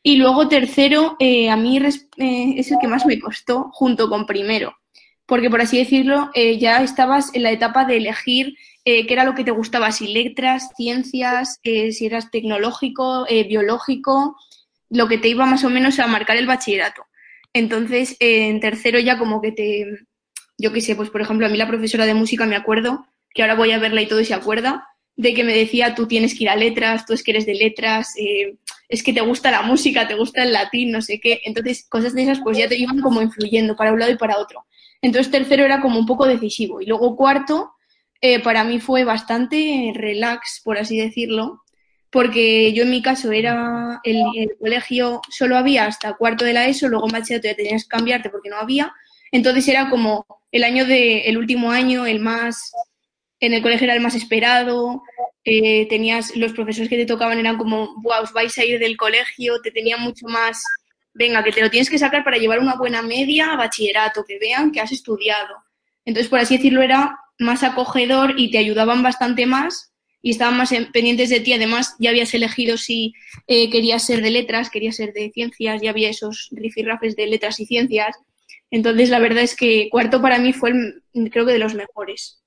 Y luego tercero, eh, a mí es el que más me costó junto con primero, porque por así decirlo, eh, ya estabas en la etapa de elegir eh, qué era lo que te gustaba, si letras, ciencias, eh, si eras tecnológico, biológico, lo que te iba más o menos a marcar el bachillerato. Entonces, en tercero ya como que te, yo qué sé, pues por ejemplo, a mí la profesora de música me acuerdo, que ahora voy a verla y todo y se acuerda, de que me decía, tú tienes que ir a letras, tú es que eres de letras, es que te gusta la música, te gusta el latín, no sé qué. Entonces, cosas de esas pues ya te iban como influyendo para un lado y para otro. Entonces, tercero era como un poco decisivo. Y luego cuarto, eh, para mí fue bastante relax, por así decirlo, porque yo en mi caso era el, el, colegio solo había hasta cuarto de la ESO, luego en bachillerato ya tenías que cambiarte porque no había, entonces era como el año de, el último año, el más, en el colegio era el más esperado, tenías, los profesores que te tocaban eran como, wow, os vais a ir del colegio, te tenían mucho más, venga, que te lo tienes que sacar para llevar una buena media a bachillerato, que vean que has estudiado. Entonces, por así decirlo, era más acogedor y te ayudaban bastante más y estaban más pendientes de ti. Además, ya habías elegido si eh, querías ser de letras, querías ser de ciencias, ya había esos rifirrafes de letras y ciencias. Entonces, la verdad es que cuarto para mí fue, el, creo que, de los mejores.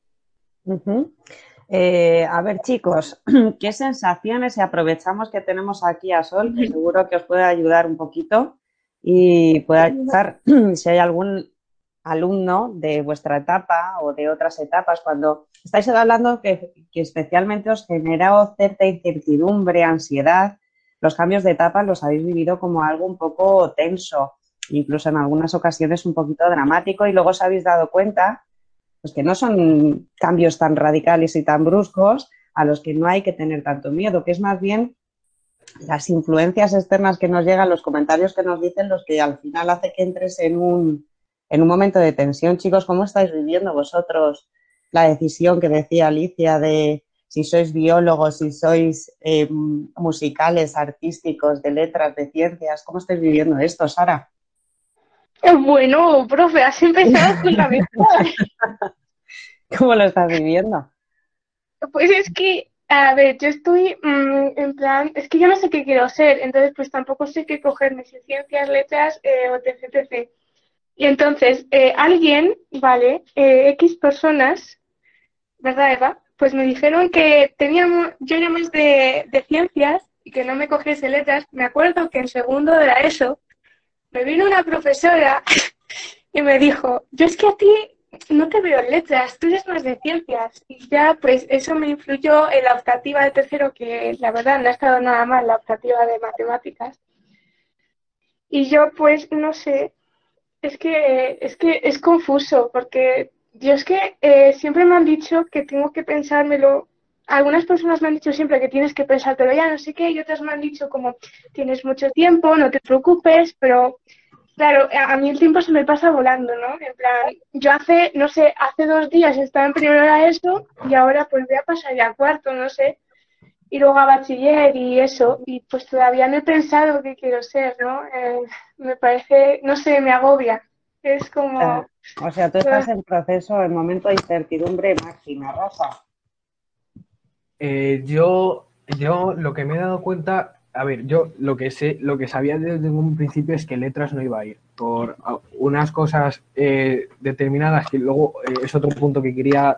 Eh, a ver, chicos, ¿qué sensaciones, si aprovechamos que tenemos aquí a Sol, que seguro que os puede ayudar un poquito y puede ayudar si hay algún alumno de vuestra etapa o de otras etapas, cuando estáis hablando que, que, especialmente os genera cierta incertidumbre, ansiedad, los cambios de etapa los habéis vivido como algo un poco tenso, incluso en algunas ocasiones un poquito dramático y luego os habéis dado cuenta pues que no son cambios tan radicales y tan bruscos a los que no hay que tener tanto miedo, que es más bien las influencias externas que nos llegan, los comentarios que nos dicen, los que al final hace que entres en un en un momento de tensión. Chicos, ¿cómo estáis viviendo vosotros la decisión que decía Alicia de si sois biólogos, si sois eh, musicales, artísticos, de letras, de ciencias? ¿Cómo estáis viviendo esto, Sara? Bueno, profe, has empezado con la mejor. ¿Cómo lo estás viviendo? Pues es que, a ver, yo estoy mmm, en plan, es que yo no sé qué quiero ser, entonces pues tampoco sé qué cogerme, si ciencias, letras eh, o etc, etc. Y entonces, eh, alguien, ¿vale? Eh, X personas, ¿verdad, Eva? Pues me dijeron que teníamos, yo era más de, de, ciencias y que no me cogiese letras. Me acuerdo que en segundo de la ESO me vino una profesora y me dijo, yo es que a ti no te veo en letras, tú eres más de ciencias. Y ya, pues eso me influyó en la optativa de tercero, que la verdad no ha estado nada mal, la optativa de matemáticas. Y yo, pues, no sé, es que, es que es confuso, porque Dios que eh, siempre me han dicho que tengo que pensármelo. Algunas personas me han dicho siempre que tienes que pensártelo ya, no sé qué, y otras me han dicho como tienes mucho tiempo, no te preocupes, pero claro, a mí el tiempo se me pasa volando, ¿no? En plan, yo hace, no sé, hace dos días estaba en primero de eso y ahora pues voy a pasar ya a cuarto, no sé, y luego a bachiller y eso, y pues todavía no he pensado qué quiero ser, ¿no? Eh, me parece, no sé, me agobia. Es como... Eh, o sea, tú estás en proceso, en momento de incertidumbre máxima, Rosa. Eh, yo, yo lo que me he dado cuenta, a ver, yo lo que sé, lo que sabía desde un principio es que letras no iba a ir por unas cosas eh, determinadas que luego eh, es otro punto que quería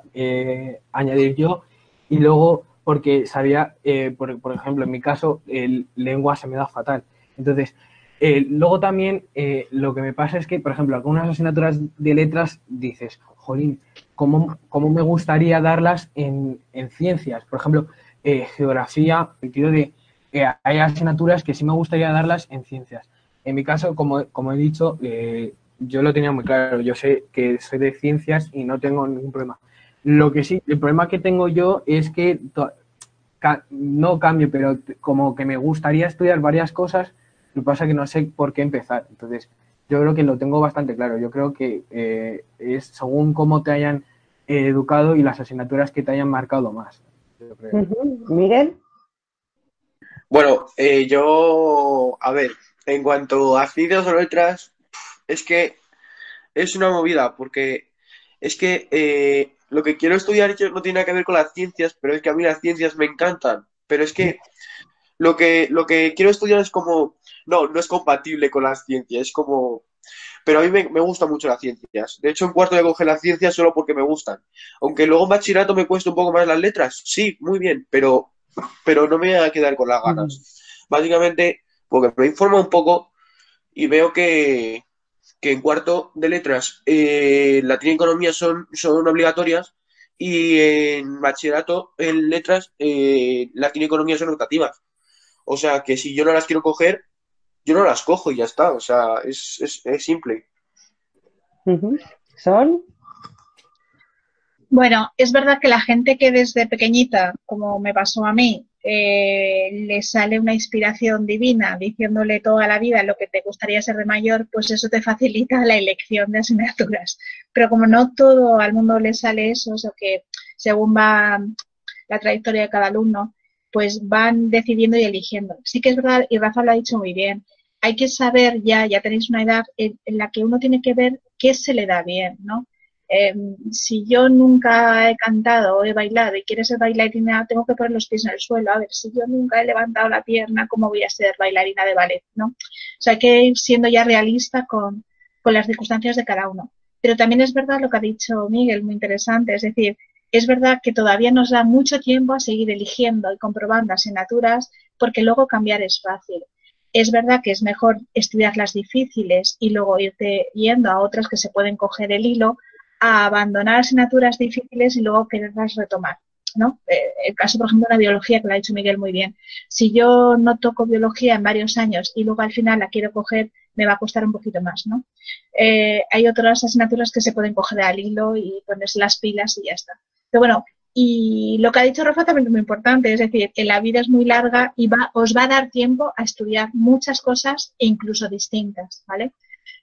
añadir yo y luego porque sabía, por, por, ejemplo, en mi caso, el lengua se me da fatal. Entonces, luego también lo que me pasa es que, por ejemplo, algunas asignaturas de letras dices, jolín, ¿cómo, cómo me gustaría darlas en, en ciencias? Por ejemplo, geografía, el sentido de hay asignaturas que sí me gustaría darlas en ciencias. En mi caso, como, como he dicho, eh, yo lo tenía muy claro. Yo sé que soy de ciencias y no tengo ningún problema. Lo que sí, el problema que tengo yo es que ca no cambio, pero como que me gustaría estudiar varias cosas, lo que pasa es que no sé por qué empezar. Entonces, yo creo que lo tengo bastante claro. Yo creo que eh, es según cómo te hayan eh, educado y las asignaturas que te hayan marcado más. Uh -huh. Miguel. Bueno, eh, yo, a ver, en cuanto a ciencias o letras, es que es una movida, porque es que eh, lo que quiero estudiar yo no tiene nada que ver con las ciencias, pero es que a mí las ciencias me encantan. Pero es que lo que, lo que quiero estudiar es como, no, no es compatible con las ciencias, es como, pero a mí me, me gustan mucho las ciencias. De hecho, en cuarto ya cogí las ciencias solo porque me gustan. Aunque luego en bachillerato me cuesta un poco más las letras, sí, muy bien, pero, pero no me voy a quedar con las ganas. Básicamente, porque me informo un poco y veo que, que en cuarto de letras eh, latín y economía son, son obligatorias y en bachillerato en letras eh, latín y economía son optativas. O sea que si yo no las quiero coger, yo no las cojo y ya está. O sea, es, es, es simple. Sol. Bueno, es verdad que la gente que desde pequeñita, como me pasó a mí, eh, le sale una inspiración divina diciéndole toda la vida lo que te gustaría ser de mayor, pues eso te facilita la elección de asignaturas. Pero como no todo al mundo le sale eso, o sea que según va la trayectoria de cada alumno, pues van decidiendo y eligiendo. Sí que es verdad, y Rafa lo ha dicho muy bien, hay que saber ya, ya tenéis una edad en, la que uno tiene que ver qué se le da bien, ¿no? Eh, si yo nunca he cantado o he bailado y quieres ser bailarina, tengo que poner los pies en el suelo. A ver, si yo nunca he levantado la pierna, ¿cómo voy a ser bailarina de ballet? ¿no? O sea, hay que ir siendo ya realista con, con las circunstancias de cada uno. Pero también es verdad lo que ha dicho Miguel, muy interesante. Es decir, es verdad que todavía nos da mucho tiempo a seguir eligiendo y comprobando asignaturas porque luego cambiar es fácil. Es verdad que es mejor estudiar las difíciles y luego irte yendo a otras que se pueden coger el hilo a abandonar asignaturas difíciles y luego quererlas retomar. ¿no? Eh, el caso, por ejemplo, de la biología, que lo ha dicho Miguel muy bien. Si yo no toco biología en varios años y luego al final la quiero coger, me va a costar un poquito más. ¿no? Eh, hay otras asignaturas que se pueden coger al hilo y ponerse las pilas y ya está. Pero bueno, y lo que ha dicho Rafa también es muy importante, es decir, que la vida es muy larga y va, os va a dar tiempo a estudiar muchas cosas e incluso distintas, ¿vale?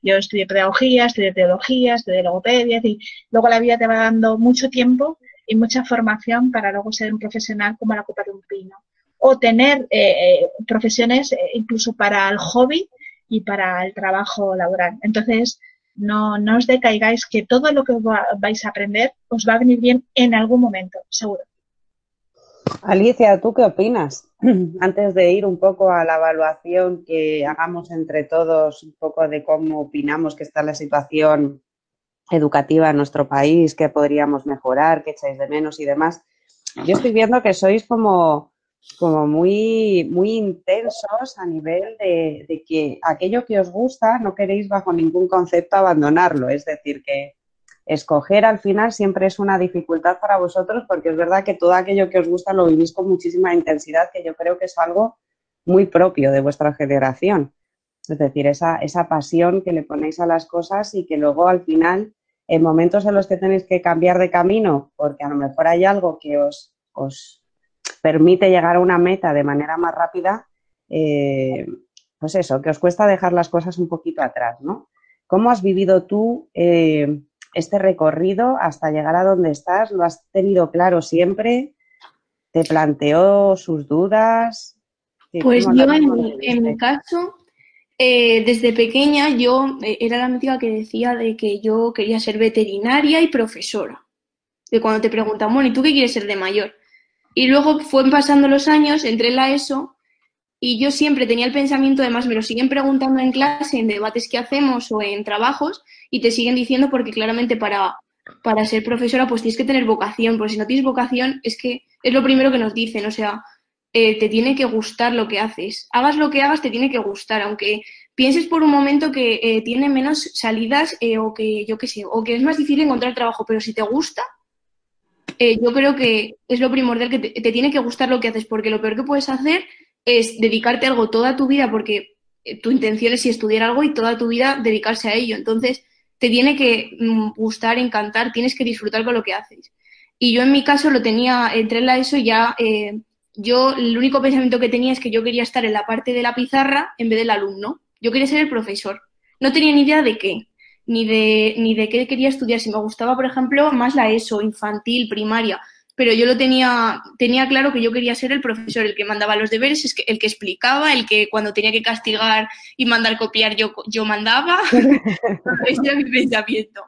Yo estudié pedagogía, estudié teología, estudié logopedia, y luego la vida te va dando mucho tiempo y mucha formación para luego ser un profesional como la copa de un pino. O tener eh, profesiones eh, incluso para el hobby y para el trabajo laboral. Entonces, no, no os decaigáis que todo lo que va, vais a aprender os va a venir bien en algún momento, seguro. Alicia, ¿tú qué opinas? Antes de ir un poco a la evaluación que hagamos entre todos, un poco de cómo opinamos que está la situación educativa en nuestro país, qué podríamos mejorar, qué echáis de menos y demás. Yo estoy viendo que sois como, como muy, muy intensos a nivel de, de que aquello que os gusta no queréis bajo ningún concepto abandonarlo. Es decir, que escoger al final siempre es una dificultad para vosotros porque es verdad que todo aquello que os gusta lo vivís con muchísima intensidad, que yo creo que es algo muy propio de vuestra generación. Es decir, esa, esa pasión que le ponéis a las cosas y que luego al final, en momentos en los que tenéis que cambiar de camino, porque a lo mejor hay algo que os, os permite llegar a una meta de manera más rápida, eh, pues eso, que os cuesta dejar las cosas un poquito atrás, ¿no? ¿Cómo has vivido tú eh, este recorrido hasta llegar a donde estás? ¿Lo has tenido claro siempre? ¿Te planteó sus dudas? Pues yo en mi, en mi, caso, eh, desde pequeña yo era la mítica que decía de que yo quería ser veterinaria y profesora. De cuando te preguntan, bueno, ¿y tú qué quieres ser de mayor? Y luego fueron pasando los años, entré en la ESO y yo siempre tenía el pensamiento, además me lo siguen preguntando en clase, en debates que hacemos o en trabajos, y te siguen diciendo porque claramente para, para ser profesora pues tienes que tener vocación, porque si no tienes vocación es que es lo primero que nos dicen, o sea, eh, te tiene que gustar lo que haces. Hagas lo que hagas, te tiene que gustar, aunque pienses por un momento que eh, tiene menos salidas eh, o que yo qué sé, o que es más difícil encontrar trabajo, pero si te gusta, eh, yo creo que es lo primordial que te, tiene que gustar lo que haces, porque lo peor que puedes hacer es dedicarte a algo toda tu vida, porque tu intención es estudiar algo y toda tu vida dedicarse a ello. Entonces, te tiene que mm, gustar, encantar, tienes que disfrutar con lo que haces. Y yo en mi caso lo tenía, entré en la ESO ya eh, yo el único pensamiento que tenía es que yo quería estar en la parte de la pizarra en vez del alumno. Yo quería ser el profesor. No tenía ni idea de qué, ni de, ni de qué quería estudiar. Si me gustaba, por ejemplo, más la ESO, infantil, primaria. Pero yo lo tenía, tenía claro que yo quería ser el profesor, el que mandaba los deberes, el que explicaba, el que cuando tenía que castigar y mandar copiar yo, yo mandaba. Ese era mi pensamiento.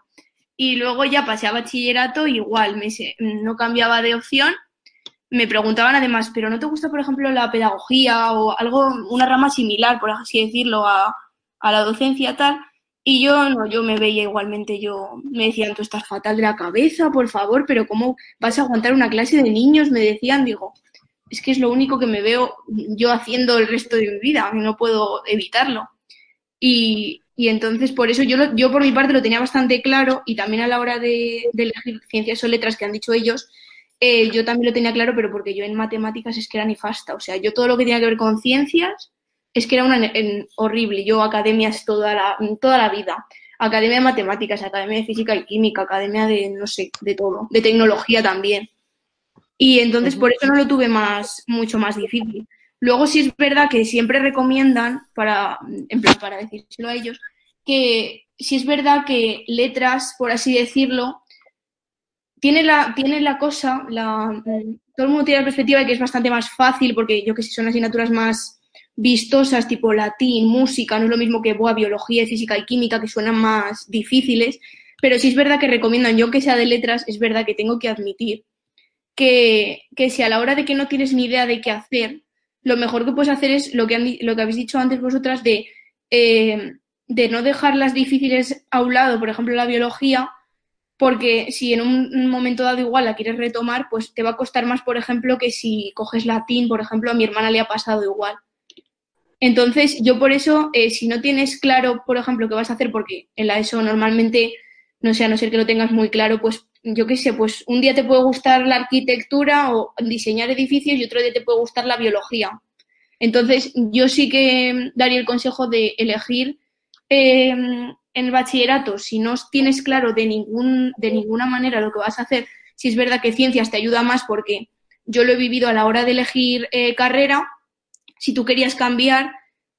Y luego ya pasé a bachillerato, igual, me, no cambiaba de opción. Me preguntaban además, ¿pero no te gusta, por ejemplo, la pedagogía o algo, una rama similar, por así decirlo, a, a la docencia tal? Y yo no, yo me veía igualmente, yo me decían, tú estás fatal de la cabeza, por favor, pero ¿cómo vas a aguantar una clase de niños? Me decían, digo, es que es lo único que me veo yo haciendo el resto de mi vida, no puedo evitarlo. Y, y entonces, por eso yo, yo por mi parte lo tenía bastante claro y también a la hora de, elegir ciencias o letras que han dicho ellos, eh, yo también lo tenía claro, pero porque yo en matemáticas es que era nefasta. O sea, yo todo lo que tenía que ver con ciencias es que era una horrible. Yo academias toda la, toda la vida. Academia de matemáticas, academia de física y química, academia de, no sé, de todo. De tecnología también. Y entonces por eso no lo tuve más, mucho más difícil. Luego sí es verdad que siempre recomiendan, para, en plan, para decírselo a ellos, que sí es verdad que letras, por así decirlo, tiene la, tiene la cosa, la, todo el mundo tiene la perspectiva de que es bastante más fácil, porque yo que sé, son asignaturas más vistosas, tipo latín, música, no es lo mismo que boa, biología, física y química, que suenan más difíciles, pero sí es verdad que recomiendan, yo que sea de letras, es verdad que tengo que admitir que, que si a la hora de que no tienes ni idea de qué hacer, lo mejor que puedes hacer es lo que, lo que habéis dicho antes vosotras de, eh, de no dejar las difíciles a un lado, por ejemplo, la biología, porque si en un momento dado igual la quieres retomar, pues te va a costar más, por ejemplo, que si coges latín, por ejemplo, a mi hermana le ha pasado igual. Entonces, yo por eso, eh, si no tienes claro, por ejemplo, qué vas a hacer, porque en la ESO normalmente, no sé, a no ser que lo tengas muy claro, pues yo qué sé, pues un día te puede gustar la arquitectura o diseñar edificios y otro día te puede gustar la biología. Entonces, yo sí que daría el consejo de elegir eh, en el bachillerato, si no tienes claro de, ningún, de ninguna manera lo que vas a hacer, si es verdad que ciencias te ayuda más porque yo lo he vivido a la hora de elegir eh, carrera, si tú querías cambiar,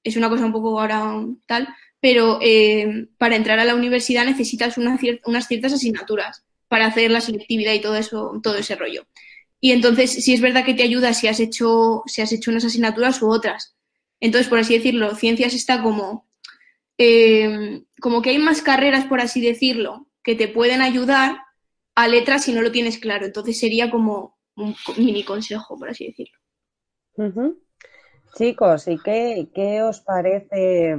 es una cosa un poco ahora tal, pero eh, para entrar a la universidad necesitas unas ciertas asignaturas para hacer la selectividad y todo eso, todo ese rollo. Y entonces, si es verdad que te ayuda si has hecho, si has hecho unas asignaturas u otras. Entonces, por así decirlo, ciencias está como, eh, como que hay más carreras, por así decirlo, que te pueden ayudar a letras si no lo tienes claro. Entonces sería como un mini consejo, por así decirlo. Chicos, ¿y qué, qué os parece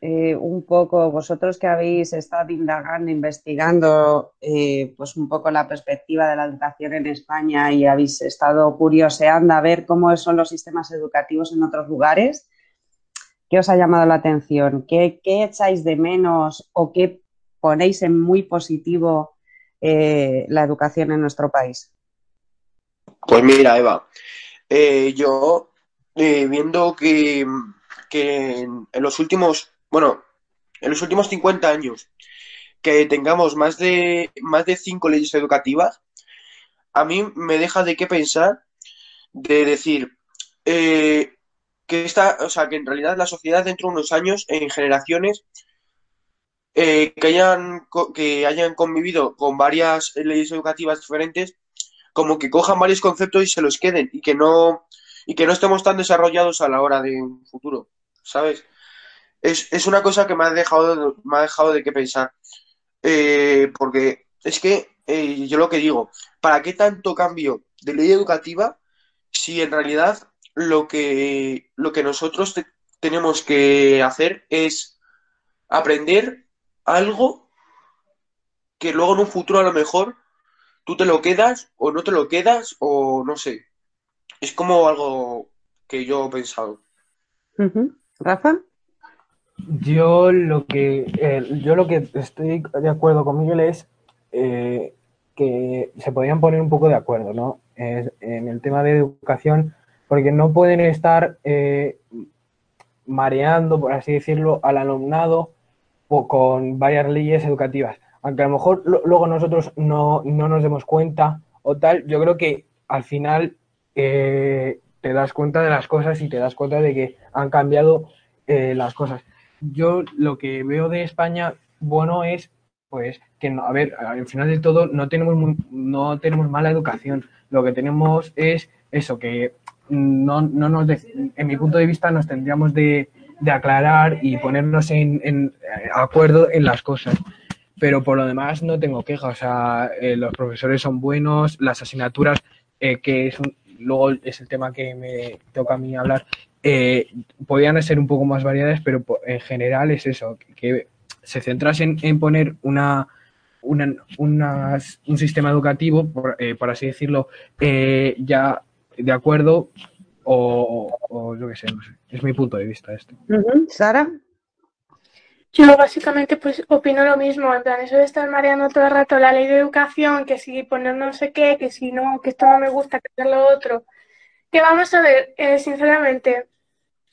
eh, un poco, vosotros que habéis estado indagando, investigando, eh, pues un poco la perspectiva de la educación en España y habéis estado curioseando a ver cómo son los sistemas educativos en otros lugares, ¿qué os ha llamado la atención? ¿Qué, echáis de menos o qué ponéis en muy positivo eh, la educación en nuestro país? Pues mira, Eva, yo viendo que, que en los últimos bueno, en los últimos 50 años, que tengamos más de, más de cinco leyes educativas, a mí me deja de qué pensar de decir eh, que esta, o sea, que en realidad la sociedad dentro de unos años, en generaciones, eh, que hayan que hayan convivido con varias leyes educativas diferentes, como que cojan varios conceptos y se los queden y que no y que no estemos tan desarrollados a la hora de un futuro, ¿sabes? es, una cosa que me ha dejado, me ha dejado de qué pensar. Eh, porque es que eh, yo lo que digo, ¿para qué tanto cambio de ley educativa si en realidad lo que, lo que nosotros tenemos que hacer es aprender algo que luego en un futuro a lo mejor tú te lo quedas o no te lo quedas o no sé. Es como algo que yo he pensado. Rafa. Yo lo que eh, yo lo que estoy de acuerdo con Miguel es eh, que se podrían poner un poco de acuerdo, ¿no? en el tema de educación, porque no pueden estar eh, mareando, por así decirlo, al alumnado o con varias leyes educativas. Aunque a lo mejor luego nosotros no, no, nos demos cuenta o tal, yo creo que al final te das cuenta de las cosas y te das cuenta de que han cambiado las cosas yo lo que veo de España bueno es pues que a ver, al final de todo no tenemos no tenemos mala educación. Lo que tenemos es eso que no, no nos en mi punto de vista nos tendríamos de, aclarar y ponernos en, acuerdo en las cosas. Pero por lo demás no tengo quejas. O sea, eh, los profesores son buenos, las asignaturas, eh, que es luego es el tema que me toca a mí hablar, eh, podían ser un poco más variadas, pero en general es eso, que se centrasen en poner una, una, un sistema educativo, por, eh, así decirlo, eh, ya de acuerdo o, o, yo qué sé, es mi punto de vista este. Sara. Yo básicamente pues opino lo mismo, en plan, eso de estar mareando todo el rato la ley de educación, que si poner no sé qué, que si no, que esto no me gusta, que lo otro. Que vamos a ver, eh, sinceramente,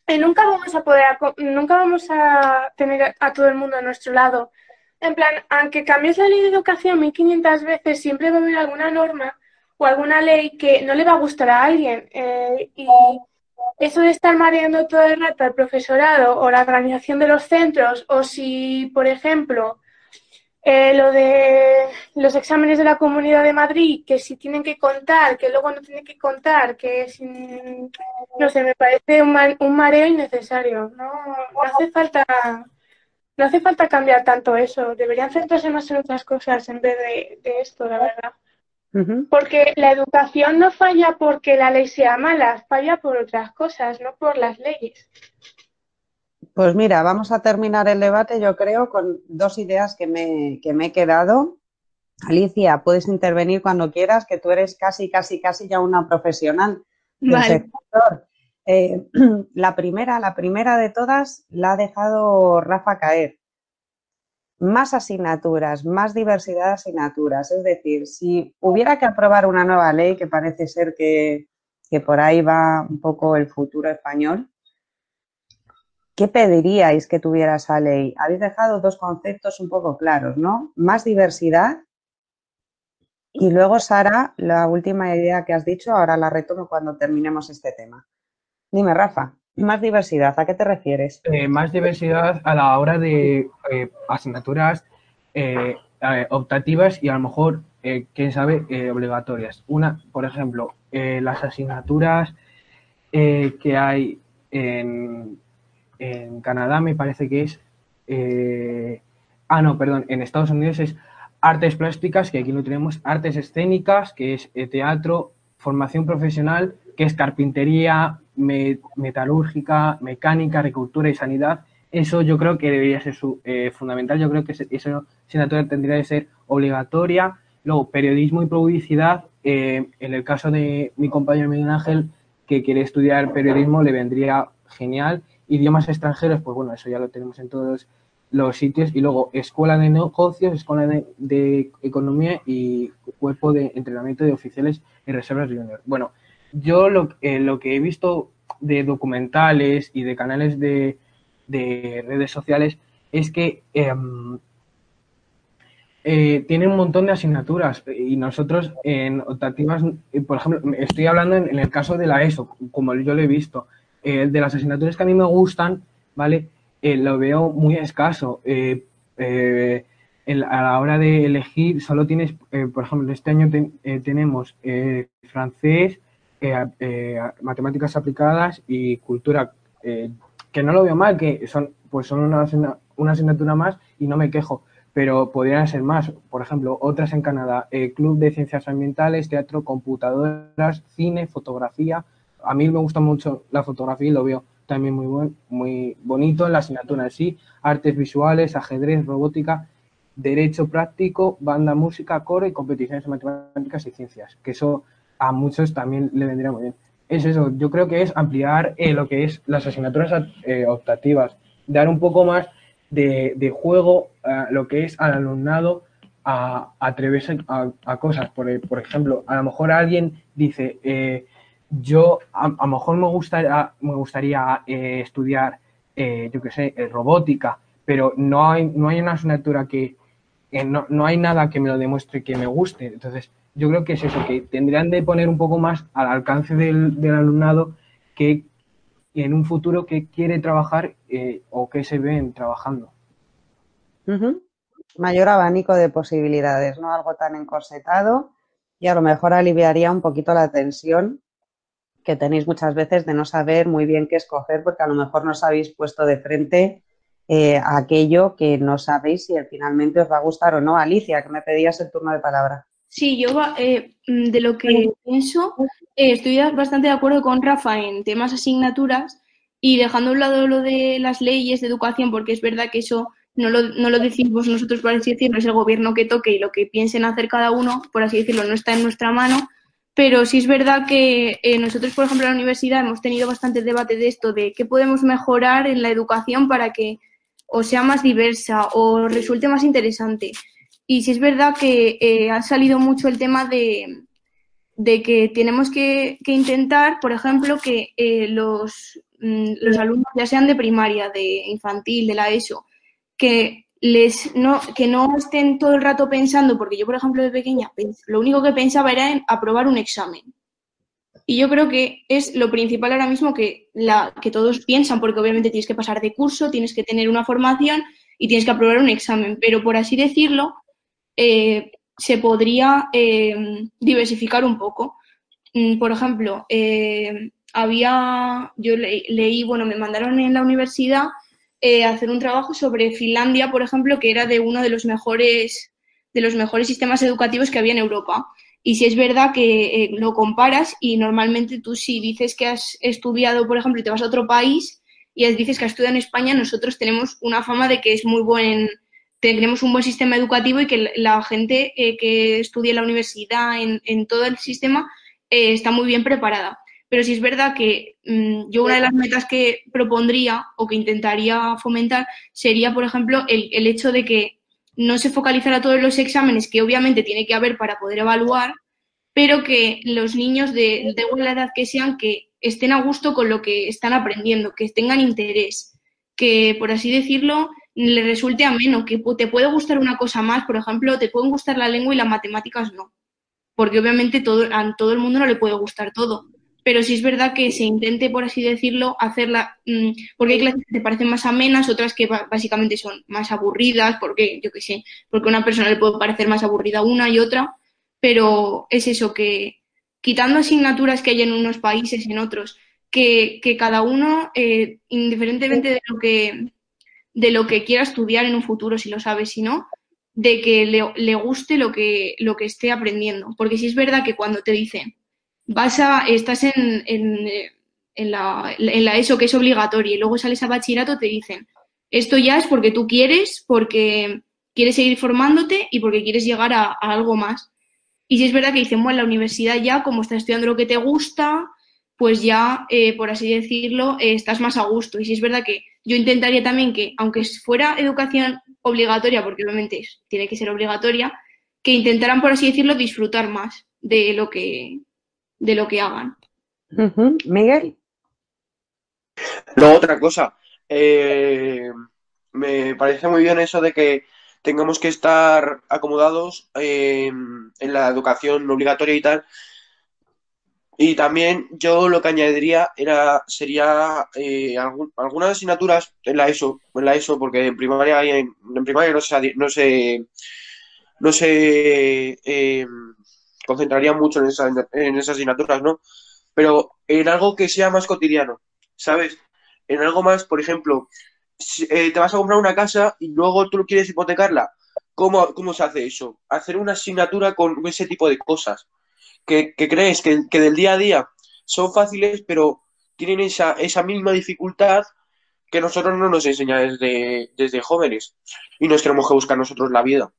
eh, nunca vamos a poder, nunca vamos a tener a todo el mundo a nuestro lado. En plan, aunque cambies la ley de educación 1500 veces, siempre va a haber alguna norma o alguna ley que no le va a gustar a alguien. Eh, y eso de estar mareando todo el rato al profesorado o la organización de los centros, o si, por ejemplo, eh, lo de los exámenes de la Comunidad de Madrid, que si tienen que contar, que luego no tienen que contar, que no sé, me parece un, un mareo innecesario. No, no hace falta no hace falta cambiar tanto eso. Deberían centrarse más en otras cosas en vez de, esto, la verdad. Porque la educación no falla porque la ley sea mala, falla por otras cosas, no por las leyes. Pues mira, vamos a terminar el debate, yo creo, con dos ideas que me, que me he quedado. Alicia, puedes intervenir cuando quieras, que tú eres casi, casi, casi ya una profesional del sector. Eh, la primera, la primera de todas la ha dejado Rafa caer más asignaturas, más diversidad de asignaturas. Es decir, si hubiera que aprobar una nueva ley, que parece ser que, por ahí va un poco el futuro español, ¿qué pediríais que tuviera esa ley? Habéis dejado dos conceptos un poco claros, ¿no? Más diversidad y luego, Sara, la última idea que has dicho, ahora la retomo cuando terminemos este tema. Dime, Rafa. Más diversidad, ¿a qué te refieres? Eh, más diversidad a la hora de eh, asignaturas eh, optativas y a lo mejor, quién sabe, obligatorias. Una, por ejemplo, las asignaturas que hay en, en, Canadá me parece que es... ah, no, perdón, en Estados Unidos es artes plásticas, que aquí no tenemos, artes escénicas, que es teatro, formación profesional, que es carpintería, metalúrgica, mecánica, agricultura y sanidad, eso yo creo que debería ser su, eh, fundamental. Yo creo que esa asignatura tendría que ser obligatoria. Luego, periodismo y publicidad. Eh, en el caso de mi compañero Miguel Ángel, que quiere estudiar periodismo, le vendría genial. Idiomas extranjeros, pues bueno, eso ya lo tenemos en todos los sitios. Y luego, escuela de negocios, escuela de, economía y cuerpo de entrenamiento de oficiales y reservas junior. Bueno, yo lo, eh, lo que he visto de documentales y de canales de, redes sociales es que em, eh, tienen un montón de asignaturas y nosotros en optativas, eh, por ejemplo, estoy hablando en, el caso de la ESO, como yo lo he visto, de las asignaturas que a mí me gustan, ¿vale? lo veo muy escaso. a la hora de elegir, solo tienes, por ejemplo, este año tenemos francés, eh, eh, matemáticas aplicadas y cultura, eh, que no lo veo mal, que son, pues son una, una, asignatura más y no me quejo, pero podrían ser más. Por ejemplo, otras en Canadá, Club de Ciencias Ambientales, Teatro, Computadoras, Cine, Fotografía. A mí me gusta mucho la fotografía y lo veo también muy, buen, muy bonito la asignatura en sí. Artes visuales, ajedrez, robótica, derecho práctico, banda, música, coro y competiciones matemáticas y ciencias, que eso a muchos también le vendría muy bien. Es eso, yo creo que es ampliar eh, lo que es las asignaturas eh, optativas, dar un poco más de, juego a lo que es al alumnado a, atreverse a, cosas. Por, por, ejemplo, a lo mejor alguien dice, eh, yo a, lo mejor me gustaría, me gustaría estudiar, yo qué sé, robótica, pero no hay, no hay una asignatura que, no, no hay nada que me lo demuestre que me guste. Entonces, yo creo que es eso, que tendrían de poner un poco más al alcance del, alumnado que en un futuro que quiere trabajar eh, o que se ven trabajando. Mayor abanico de posibilidades, no algo tan encorsetado y a lo mejor aliviaría un poquito la tensión que tenéis muchas veces de no saber muy bien qué escoger porque a lo mejor no os habéis puesto de frente eh, aquello que no sabéis si finalmente os va a gustar o no. Alicia, que me pedías el turno de palabra. Sí, yo eh, mm, de lo que pienso, eh, estoy bastante de acuerdo con Rafa en temas asignaturas, Y dejando a un lado lo de las leyes de educación, porque es verdad que eso no lo, no lo decimos nosotros, por así decirlo, es el gobierno que toque y lo que piensen hacer cada uno, por así decirlo, no está en nuestra mano. Pero sí es verdad que eh, nosotros, por ejemplo, en la universidad hemos tenido bastante debate de esto, de qué podemos mejorar en la educación para que o sea más diversa o resulte más interesante. Y sí es verdad que eh, ha salido mucho el tema de, de que tenemos que, intentar, por ejemplo, que eh, los, mm, los alumnos, ya sean de primaria, de infantil, de la ESO, que les no, que no estén todo el rato pensando, porque yo, por ejemplo, de pequeña, lo único que pensaba era en aprobar un examen. Y yo creo que es lo principal ahora mismo que, la, que todos piensan, porque obviamente tienes que pasar de curso, tienes que tener una formación y tienes que aprobar un examen. Pero por así decirlo, eh, se podría eh, diversificar un poco. Mm, por ejemplo, eh, había, yo le, leí, bueno, me mandaron en la universidad hacer un trabajo sobre Finlandia, por ejemplo, que era de uno de los mejores, de los mejores sistemas educativos que había en Europa. Y si es verdad que lo comparas y normalmente tú si dices que has estudiado, por ejemplo, y te vas a otro país y dices que has estudiado en España, nosotros tenemos una fama de que es muy buen, tenemos un buen sistema educativo y que la gente eh, que estudia en la universidad, en, todo el sistema, eh, está muy bien preparada. Pero si es verdad que mmm, yo una de las metas que propondría o que intentaría fomentar sería, por ejemplo, el, hecho de que no se focalizara todos los exámenes que obviamente tiene que haber para poder evaluar, pero que los niños de, de la edad que sean, que estén a gusto con lo que están aprendiendo, que tengan interés, que por así decirlo le resulte ameno, que te puede gustar una cosa más, por ejemplo, te pueden gustar la lengua y las matemáticas no, porque obviamente todo, a todo el mundo no le puede gustar todo. Pero sí es verdad que se intente, por así decirlo, hacerla, mmm, porque hay clases que te parecen más amenas, otras que básicamente son más aburridas, porque yo qué sé, porque a una persona le puede parecer más aburrida una y otra, pero es eso, que quitando asignaturas que hay en unos países en otros, que, que cada uno, eh, indiferentemente de lo, que, de lo que quiera estudiar en un futuro, si lo sabe, si no, de que le, le guste lo que, lo que esté aprendiendo. Porque sí es verdad que cuando te dicen, vas a, estás en, en, en, la, en la ESO, que es obligatoria, y luego sales a bachillerato, te dicen, esto ya es porque tú quieres, porque quieres seguir formándote y porque quieres llegar a, algo más. Y si es verdad que dicen, bueno, en la universidad ya, como estás estudiando lo que te gusta, pues ya, eh, por así decirlo, eh, estás más a gusto. Y si es verdad que yo intentaría también que, aunque fuera educación obligatoria, porque obviamente tiene que ser obligatoria, que intentaran, por así decirlo, disfrutar más de lo que, de lo que hagan. Uh -huh. Miguel. No, otra cosa. Eh, me parece muy bien eso de que tengamos que estar acomodados eh, en la educación obligatoria y tal. Y también yo lo que añadiría era, sería eh, algunas asignaturas en la ESO, en la ESO, porque en primaria, en, en primaria no se, no se, no se eh, concentraría mucho en, esa, en esas asignaturas, ¿no? Pero en algo que sea más cotidiano, ¿sabes? En algo más, por ejemplo, si, eh, te vas a comprar una casa y luego tú quieres hipotecarla. ¿Cómo, cómo se hace eso? Hacer una asignatura con ese tipo de cosas. Que, que crees que, que, del día a día son fáciles, pero tienen esa, esa misma dificultad que nosotros no nos enseñan desde, desde jóvenes y nos tenemos que buscar nosotros la vida.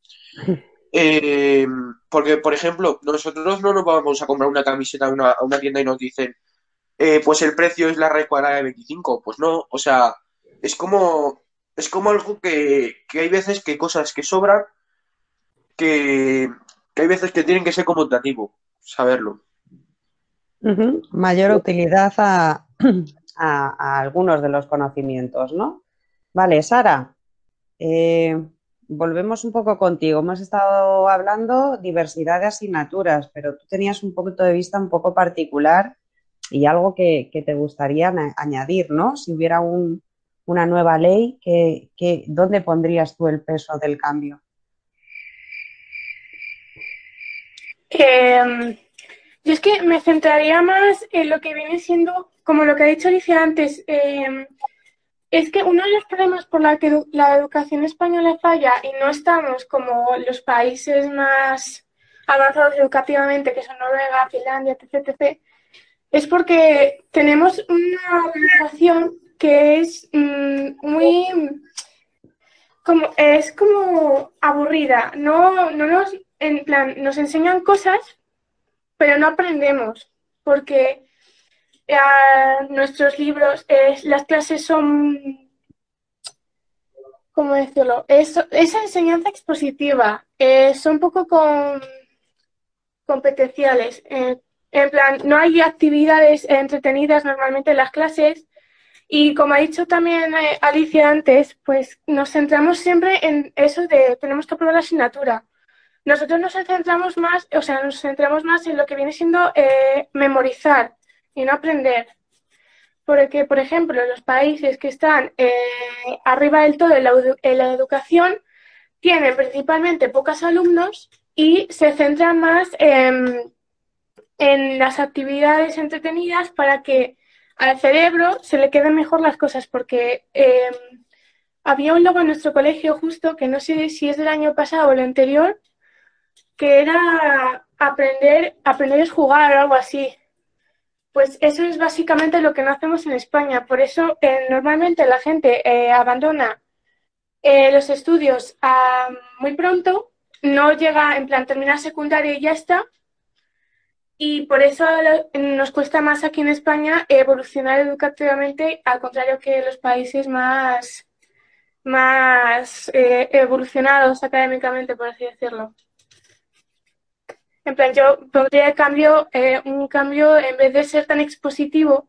Eh, porque, por ejemplo, nosotros no nos vamos a comprar una camiseta a una, a una tienda y nos dicen, eh, pues el precio es la red cuadrada de 25. Pues no, o sea, es como, es como algo que, que hay veces que cosas que sobran, que, que hay veces que tienen que ser conmutativo, saberlo. Mayor utilidad a, algunos de los conocimientos, ¿no? Vale, Sara. Eh, volvemos un poco contigo. Hemos estado hablando diversidad de asignaturas, pero tú tenías un punto de vista un poco particular y algo que, te gustaría añadir, ¿no? Si hubiera un, una nueva ley, que, que, ¿dónde pondrías tú el peso del cambio? Eh, yo es que me centraría más en lo que viene siendo, como lo que ha dicho Alicia antes, eh, es que uno de los problemas por la que la educación española falla y no estamos como los países más avanzados educativamente, que son Noruega, Finlandia, etc., etc., es porque tenemos una organización que es mm, muy como es como aburrida. No, no nos en plan, nos enseñan cosas, pero no aprendemos, porque eh, nuestros libros, las clases son ¿cómo decirlo? esa enseñanza expositiva, eh, son un poco con, competenciales. Eh, en plan, no hay actividades entretenidas normalmente en las clases y como ha dicho también Alicia antes, pues nos centramos siempre en eso de tenemos que aprobar la asignatura. Nosotros nos centramos más, o sea, nos centramos más en lo que viene siendo memorizar y no aprender. Porque, por ejemplo, los países que están eh, arriba del todo en la, educación tienen principalmente pocos alumnos y se centran más en, las actividades entretenidas para que al cerebro se le queden mejor las cosas. Porque em, había un logo en nuestro colegio justo, que no sé si es del año pasado o el anterior, que era aprender, aprender es jugar o algo así. Pues eso es básicamente lo que no hacemos en España. Por eso eh, normalmente la gente eh, abandona eh, los estudios muy pronto, no llega en plan terminar secundaria y ya está. Y por eso nos cuesta más aquí en España evolucionar educativamente, al contrario que los países más, más evolucionados académicamente, por así decirlo. En plan, yo pondría cambio, eh, un cambio, en vez de ser tan expositivo,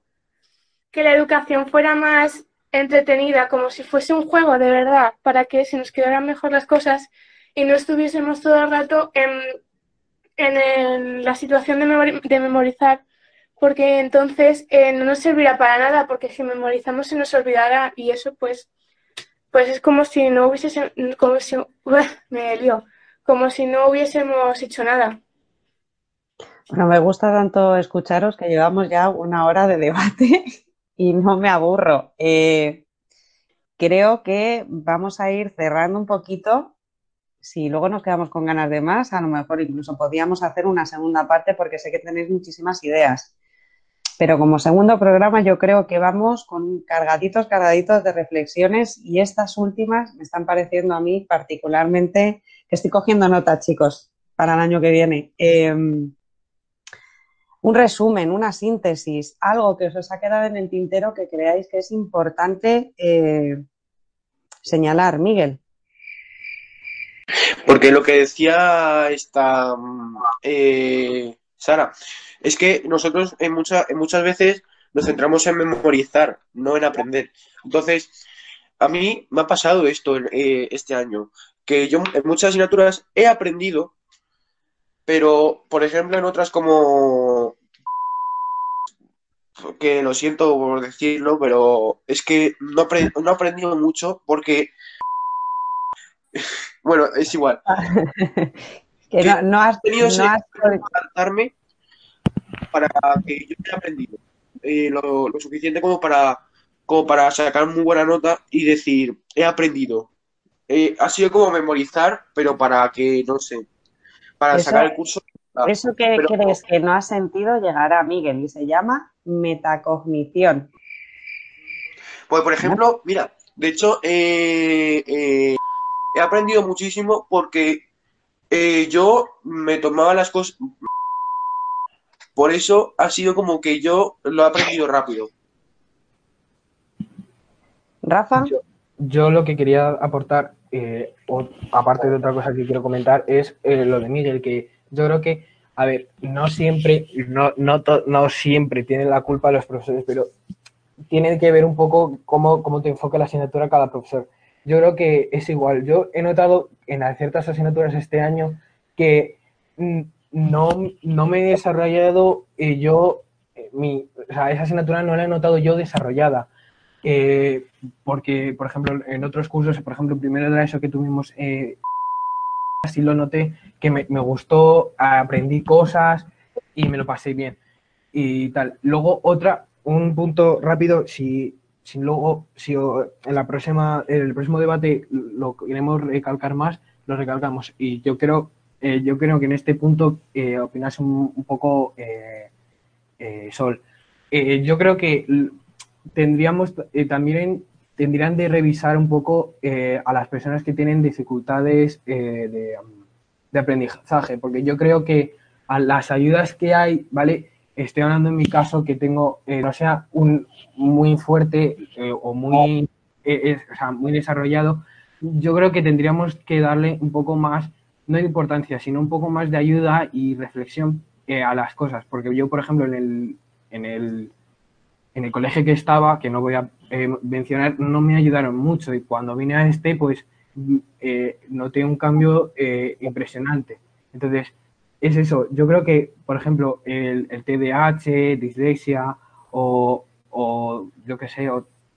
que la educación fuera más entretenida, como si fuese un juego de verdad, para que se nos quedaran mejor las cosas y no estuviésemos todo el rato en, en, la situación de, memorizar, porque entonces eh, no nos servirá para nada, porque si memorizamos se nos olvidará y eso pues, pues es como si no hubiese, como si, me lío, como si no hubiésemos hecho nada. Bueno, me gusta tanto escucharos que llevamos ya una hora de debate y no me aburro. Eh, creo que vamos a ir cerrando un poquito. Si luego nos quedamos con ganas de más, a lo mejor incluso podríamos hacer una segunda parte porque sé que tenéis muchísimas ideas. Pero como segundo programa yo creo que vamos con cargaditos, cargaditos de reflexiones y estas últimas me están pareciendo a mí particularmente, que estoy cogiendo notas, chicos, para el año que viene. Em, un resumen, una síntesis, algo que os ha quedado en el tintero que creáis que es importante eh, señalar, Miguel. Porque lo que decía esta eh, Sara, es que nosotros en, en muchas veces nos centramos en memorizar, no en aprender. Entonces, a mí me ha pasado esto eh, este año, que yo en muchas asignaturas he aprendido, pero, por ejemplo, en otras como que lo siento por decirlo, pero es que no, no he aprendido mucho porque, bueno, es igual. que, no, has tenido adaptarme para que yo haya aprendido eh, lo, suficiente como para, como para sacar muy buena nota y decir, he aprendido. Eh, ha sido como memorizar, pero para que, no sé, para sacar el curso. Eso que crees que no has sentido llegará a Miguel y se llama metacognición. Pues, por ejemplo, mira, de hecho, eh, eh, he aprendido muchísimo porque eh, yo me tomaba las cosas. Por eso ha sido como que yo lo he aprendido rápido. Rafa. Yo, lo que quería aportar, aparte de otra cosa que quiero comentar, es lo de Miguel, que yo creo que a ver, no siempre, no, no, no siempre tienen la culpa los profesores, pero tienen que ver un poco cómo, cómo te enfoca la asignatura cada profesor. Yo creo que es igual. Yo he notado en ciertas asignaturas este año que mm, no, no me he desarrollado eh, yo, eh, mi, o sea, esa asignatura no la he notado yo desarrollada. Eh, porque, por ejemplo, en otros cursos, por ejemplo, primero de eso que tuvimos así lo noté, que me, gustó, aprendí cosas y me lo pasé bien y tal. Luego otra, un punto rápido, si, si luego, si en la próxima, en el próximo debate lo queremos recalcar más, lo recalcamos. Y yo creo, eh, yo creo que en este punto eh, opinas un, poco eh, Sol. yo creo que tendríamos eh, también tendrían de revisar un poco eh, a las personas que tienen dificultades eh, de, de aprendizaje, porque yo creo que a las ayudas que hay, ¿vale? Estoy hablando en mi caso que tengo, no sea un muy fuerte o muy, o sea, muy desarrollado, yo creo que tendríamos que darle un poco más, no de importancia, sino un poco más de ayuda y reflexión a las cosas. Porque yo, por ejemplo, en el, en el, en el colegio que estaba, que no voy a eh, mencionar, no me ayudaron mucho. Y cuando vine a este, pues mm, eh, noté un cambio eh, impresionante. Entonces, es eso. Yo creo que, por ejemplo, el, TDAH, dislexia o, o yo qué sé,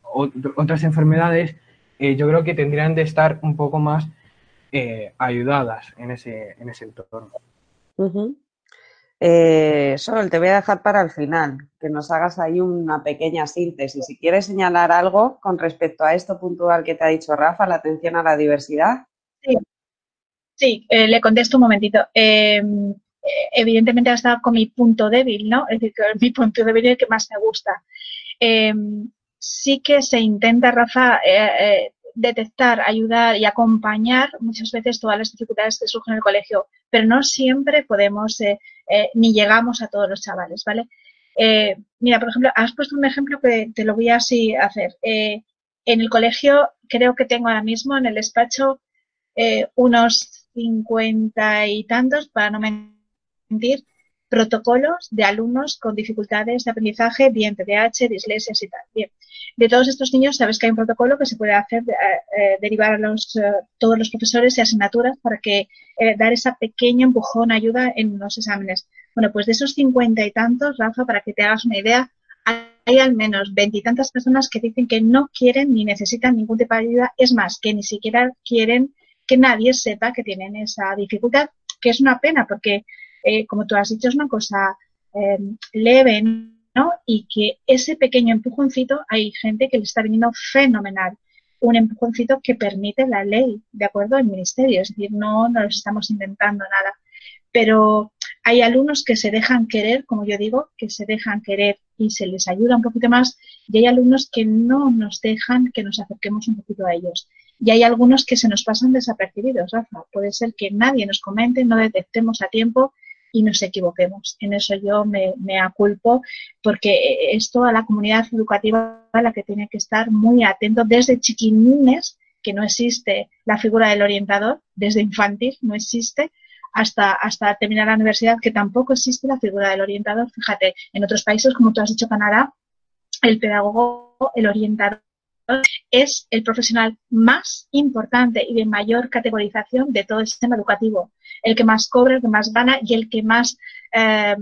otras enfermedades, eh, yo creo que tendrían de estar un poco más ayudadas en ese, en ese entorno. Ujú. Eh, Sol, te voy a dejar para el final, que nos hagas ahí una pequeña síntesis. Si quieres señalar algo con respecto a esto puntual que te ha dicho Rafa, la atención a la diversidad. Sí, sí, eh, le contesto un momentito. Eh, eh, evidentemente ha estado con mi punto débil, ¿no? Es decir, que mi punto débil es el que más me gusta. Eh, sí que se intenta, Rafa, eh, detectar, ayudar y acompañar muchas veces todas las dificultades que surgen en el colegio, pero no siempre podemos eh, eh, ni llegamos a todos los chavales, ¿vale? Eh, mira, por ejemplo, has puesto un ejemplo que te lo voy a así hacer. Eh, en el colegio creo que tengo ahora mismo en el despacho unos cincuenta y tantos, para no mentir, protocolos de alumnos con dificultades de aprendizaje, bien TDAH, dislesias y tal. Bien, de todos estos niños sabes que hay un protocolo que se puede hacer, eh, derivar a los, eh, todos los profesores y asignaturas para que eh, dar esa pequeña empujón, ayuda en los exámenes. Bueno, pues de esos cincuenta y tantos, Rafa, para que te hagas una idea, hay al menos veintitantas personas que dicen que no quieren ni necesitan ningún tipo de ayuda, es más, que ni siquiera quieren que nadie sepa que tienen esa dificultad, que es una pena porque, eh, como tú has dicho, es una cosa eh, leve, ¿no? Y que ese pequeño empujoncito hay gente que le está viniendo fenomenal. Un empujoncito que permite la ley, ¿de acuerdo? El ministerio, es decir, no nos estamos inventando nada. Pero hay alumnos que se dejan querer, como yo digo, que se dejan querer y se les ayuda un poquito más, y hay alumnos que no nos dejan que nos acerquemos un poquito a ellos. Y hay algunos que se nos pasan desapercibidos, Rafa. Puede ser que nadie nos comente, no detectemos a tiempo y nos equivoquemos. En eso yo me, me aculpo porque esto a la comunidad educativa a la que tiene que estar muy atento desde chiquinines, que no existe la figura del orientador, desde infantil no existe, hasta, hasta terminar la universidad, que tampoco existe la figura del orientador. Fíjate, en otros países, como tú has dicho, Canadá, el pedagogo, el orientador, es el profesional más importante y de mayor categorización de todo el sistema educativo. El que más cobra, el que más gana y el que más eh,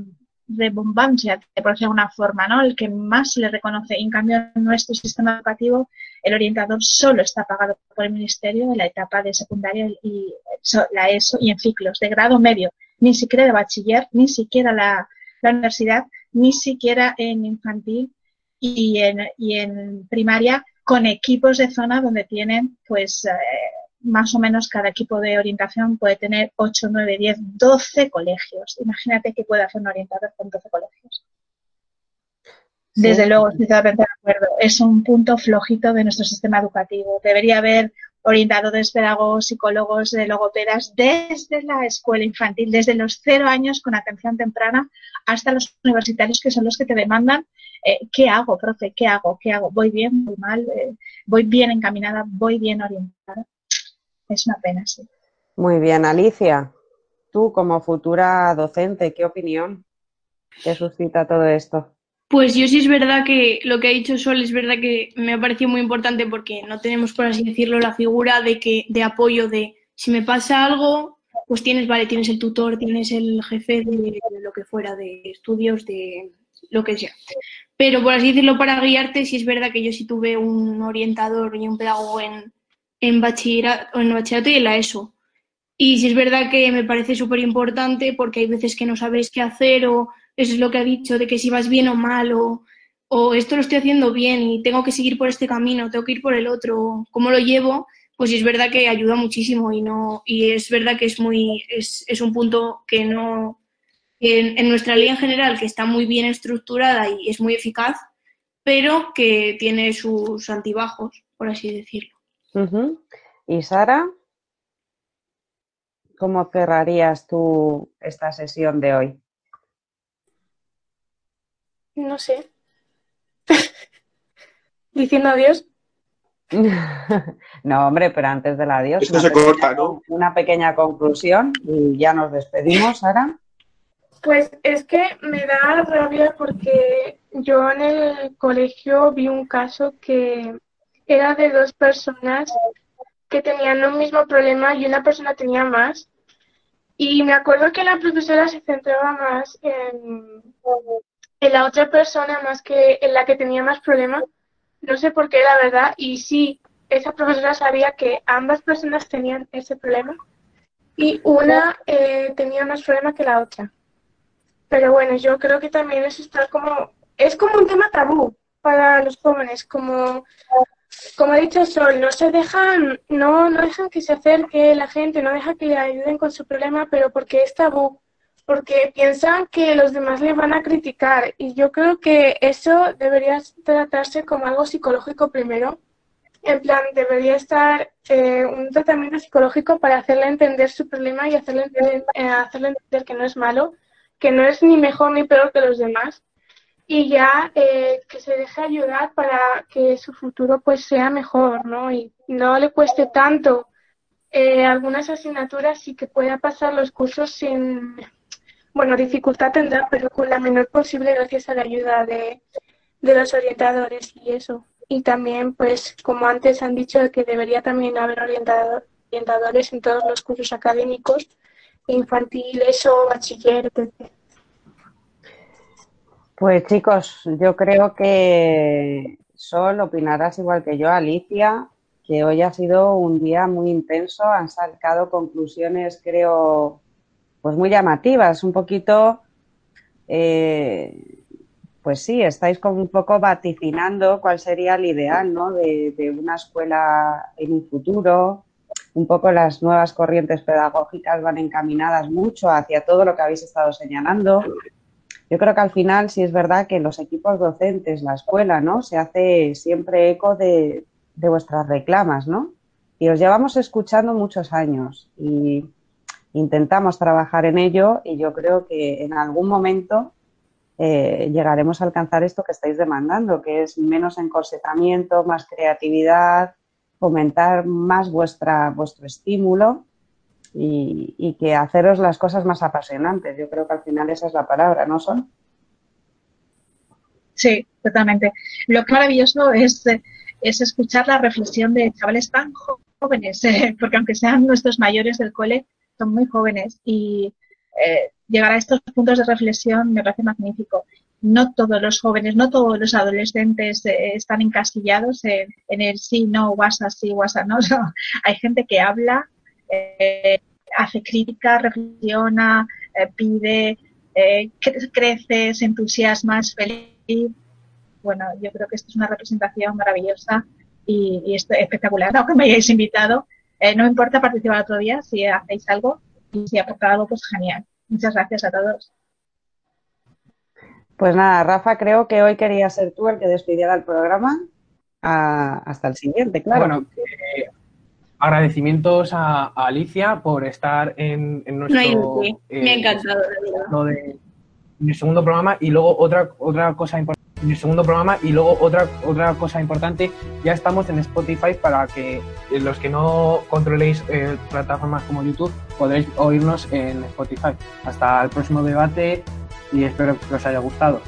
rebombancia, por decirlo de alguna forma, ¿no? El que más le reconoce. En cambio, en nuestro sistema educativo, el orientador solo está pagado por el ministerio en la etapa de secundaria y la ESO y en ciclos de grado medio, ni siquiera de bachiller, ni siquiera la, la universidad, ni siquiera en infantil y en, y en primaria con equipos de zona donde tienen, pues, eh, más o menos cada equipo de orientación puede tener 8, 9, 10, 12 colegios. Imagínate que puede hacer un orientador con 12 colegios. Sí. Desde luego, estoy totalmente de acuerdo. Es un punto flojito de nuestro sistema educativo. Debería haber orientadores, pedagogos, psicólogos, logopedas desde la escuela infantil, desde los cero años con atención temprana hasta los universitarios que son los que te demandan eh, ¿qué hago, profe? ¿Qué hago? ¿Qué hago? ¿Voy bien? ¿Voy mal? Eh, ¿Voy bien encaminada? ¿Voy bien orientada? Es una pena, sí. Muy bien, Alicia. Tú, como futura docente, ¿qué opinión te suscita todo esto? Pues yo sí es verdad que lo que ha dicho Sol es verdad que me ha parecido muy importante porque no tenemos, por así decirlo, la figura de que de apoyo de si me pasa algo, pues tienes, vale, tienes el tutor, tienes el jefe de, lo que fuera, de estudios, de lo que sea. Pero por así decirlo, para guiarte, sí es verdad que yo sí tuve un orientador y un pedagogo en, en, bachillerato, en bachillerato y en la ESO. Y sí es verdad que me parece súper importante porque hay veces que no sabes qué hacer o eso es lo que ha dicho, de que si vas bien o mal o, o esto lo estoy haciendo bien y tengo que seguir por este camino, tengo que ir por el otro, ¿cómo lo llevo? Pues es verdad que ayuda muchísimo y no y es verdad que es muy es, es un punto que no en, en, nuestra ley en general que está muy bien estructurada y es muy eficaz pero que tiene sus altibajos, por así decirlo. Y Sara, ¿cómo cerrarías tú esta sesión de hoy? No sé. Diciendo adiós. No, hombre, pero antes del adiós, Esto una se pequeña, corta, ¿no? una pequeña conclusión y ya nos despedimos, Sara. Pues es que me da rabia porque yo en el colegio vi un caso que era de dos personas que tenían un mismo problema y una persona tenía más. Y me acuerdo que la profesora se centraba más en, en la otra persona más que en la que tenía más problemas. No sé por qué, la verdad. Y sí, esa profesora sabía que ambas personas tenían ese problema y una eh, tenía más problema que la otra. Pero bueno, yo creo que también eso está como, es como un tema tabú para los jóvenes, como, como ha dicho Sol, no se dejan, no, no dejan que se acerque la gente, no dejan que le ayuden con su problema, pero porque es tabú, porque piensan que los demás le van a criticar y yo creo que eso debería tratarse como algo psicológico primero. En plan, debería estar eh, un tratamiento psicológico para hacerle entender su problema y hacerle entender, eh, hacerle entender que no es malo, que no es ni mejor ni peor que los demás y ya eh, que se deje ayudar para que su futuro pues sea mejor, ¿no? Y no le cueste tanto eh, algunas asignaturas y que pueda pasar los cursos sin, bueno, dificultad tendrá, pero con la menor posible gracias a la ayuda de, de los orientadores y eso. Y también, pues, como antes han dicho, que debería también haber orientador- orientadores en todos los cursos académicos, infantil, eso, bachiller, etc. Pues chicos, yo creo que Sol opinarás igual que yo, Alicia, que hoy ha sido un día muy intenso, han sacado conclusiones, creo, pues muy llamativas, un poquito, eh, pues sí, estáis como un poco vaticinando cuál sería el ideal, ¿no? De, de una escuela en un futuro, un poco las nuevas corrientes pedagógicas van encaminadas mucho hacia todo lo que habéis estado señalando. Yo creo que al final sí es verdad que los equipos docentes, la escuela, ¿no? Se hace siempre eco de, de vuestras reclamas, ¿no? Y os llevamos escuchando muchos años y intentamos trabajar en ello y yo creo que en algún momento eh, llegaremos a alcanzar esto que estáis demandando, que es menos encorsetamiento, más creatividad, fomentar más vuestra, vuestro estímulo y, que haceros las cosas más apasionantes. Yo creo que al final esa es la palabra, ¿no son? Sí, totalmente. Lo que maravilloso es, es escuchar la reflexión de chavales tan jóvenes, eh, porque aunque sean nuestros mayores del cole, son muy jóvenes y eh, llegar a estos puntos de reflexión me parece magnífico. No todos los jóvenes, no todos los adolescentes eh, están encasillados en, el sí, no, WhatsApp, sí, WhatsApp, no. Hay gente que habla, eh, hace crítica, reflexiona, pide, cre- crece, se entusiasma, es feliz. Bueno, yo creo que esto es una representación maravillosa y, espectacular, aunque me hayáis invitado. Eh, no me importa participar otro día si hacéis algo y si aporta algo, pues genial. Muchas gracias a todos. Pues nada, Rafa, creo que hoy quería ser tú el que despidiera el programa. Hasta el siguiente, claro. Bueno, eh, agradecimientos a, a Alicia por estar en, en No nuestro qué. eh, Me ha encantado, la verdad. lo de en el segundo programa y luego otra otra cosa importante el segundo programa y luego otra otra cosa importante ya estamos en Spotify para que eh, los que no controléis eh, plataformas como YouTube podréis oírnos en Spotify hasta el próximo debate y espero que os haya gustado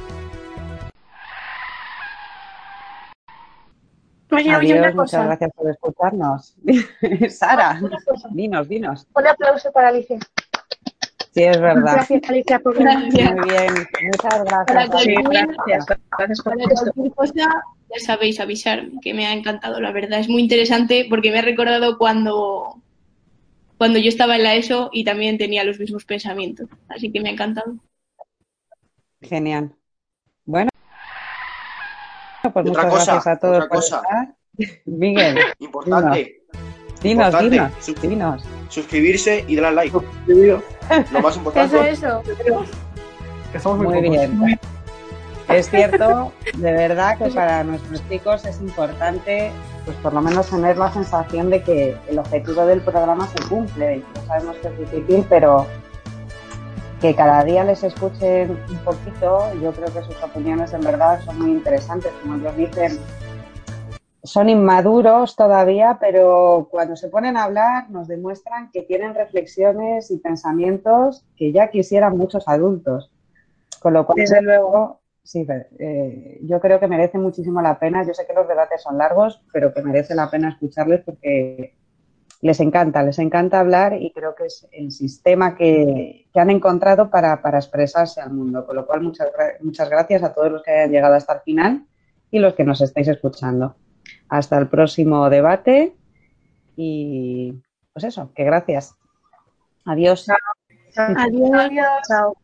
Oye, oye, Adiós, una muchas cosa. gracias por escucharnos. Sara, cosa. dinos, dinos. Un aplauso para Alicia. Sí, es verdad. Gracias, Alicia, por venir. Gracias. Muy bien, muchas Para gracias. Sí, gracias. Gracias por para cualquier cosa, ya sabéis avisarme, que me ha encantado, la verdad. Es muy interesante porque me ha recordado cuando, cuando yo estaba en la ESO y también tenía los mismos pensamientos. Así que me ha encantado. Genial. Bueno, pues Otra muchas cosa, gracias a todos otra por cosa. estar. Miguel, Importante, dinos, Importante. dinos, Sus- dinos. suscribirse y darle al like. Lo más importante. Eso, eso. que somos muy, Muy pocos. bien. Es cierto, de verdad, que para nuestros chicos es importante, pues por lo menos tener la sensación de que el objetivo del programa se cumple. Ya sabemos que es difícil, pero que cada día les escuchen un poquito. Yo creo que sus opiniones en verdad son muy interesantes, como ellos dicen. Son inmaduros todavía, pero cuando se ponen a hablar nos demuestran que tienen reflexiones y pensamientos que ya quisieran muchos adultos. Con lo cual, desde luego, sí, eh, yo creo que merece muchísimo la pena. Yo sé que los debates son largos, pero que merece la pena escucharles porque les encanta, les encanta hablar y creo que es el sistema que, han encontrado para, expresarse al mundo. Con lo cual, muchas, muchas gracias a todos los que hayan llegado hasta el final y los que nos estáis escuchando. Hasta el próximo debate y pues eso, que gracias. Adiós. Adiós. Adiós. Chao.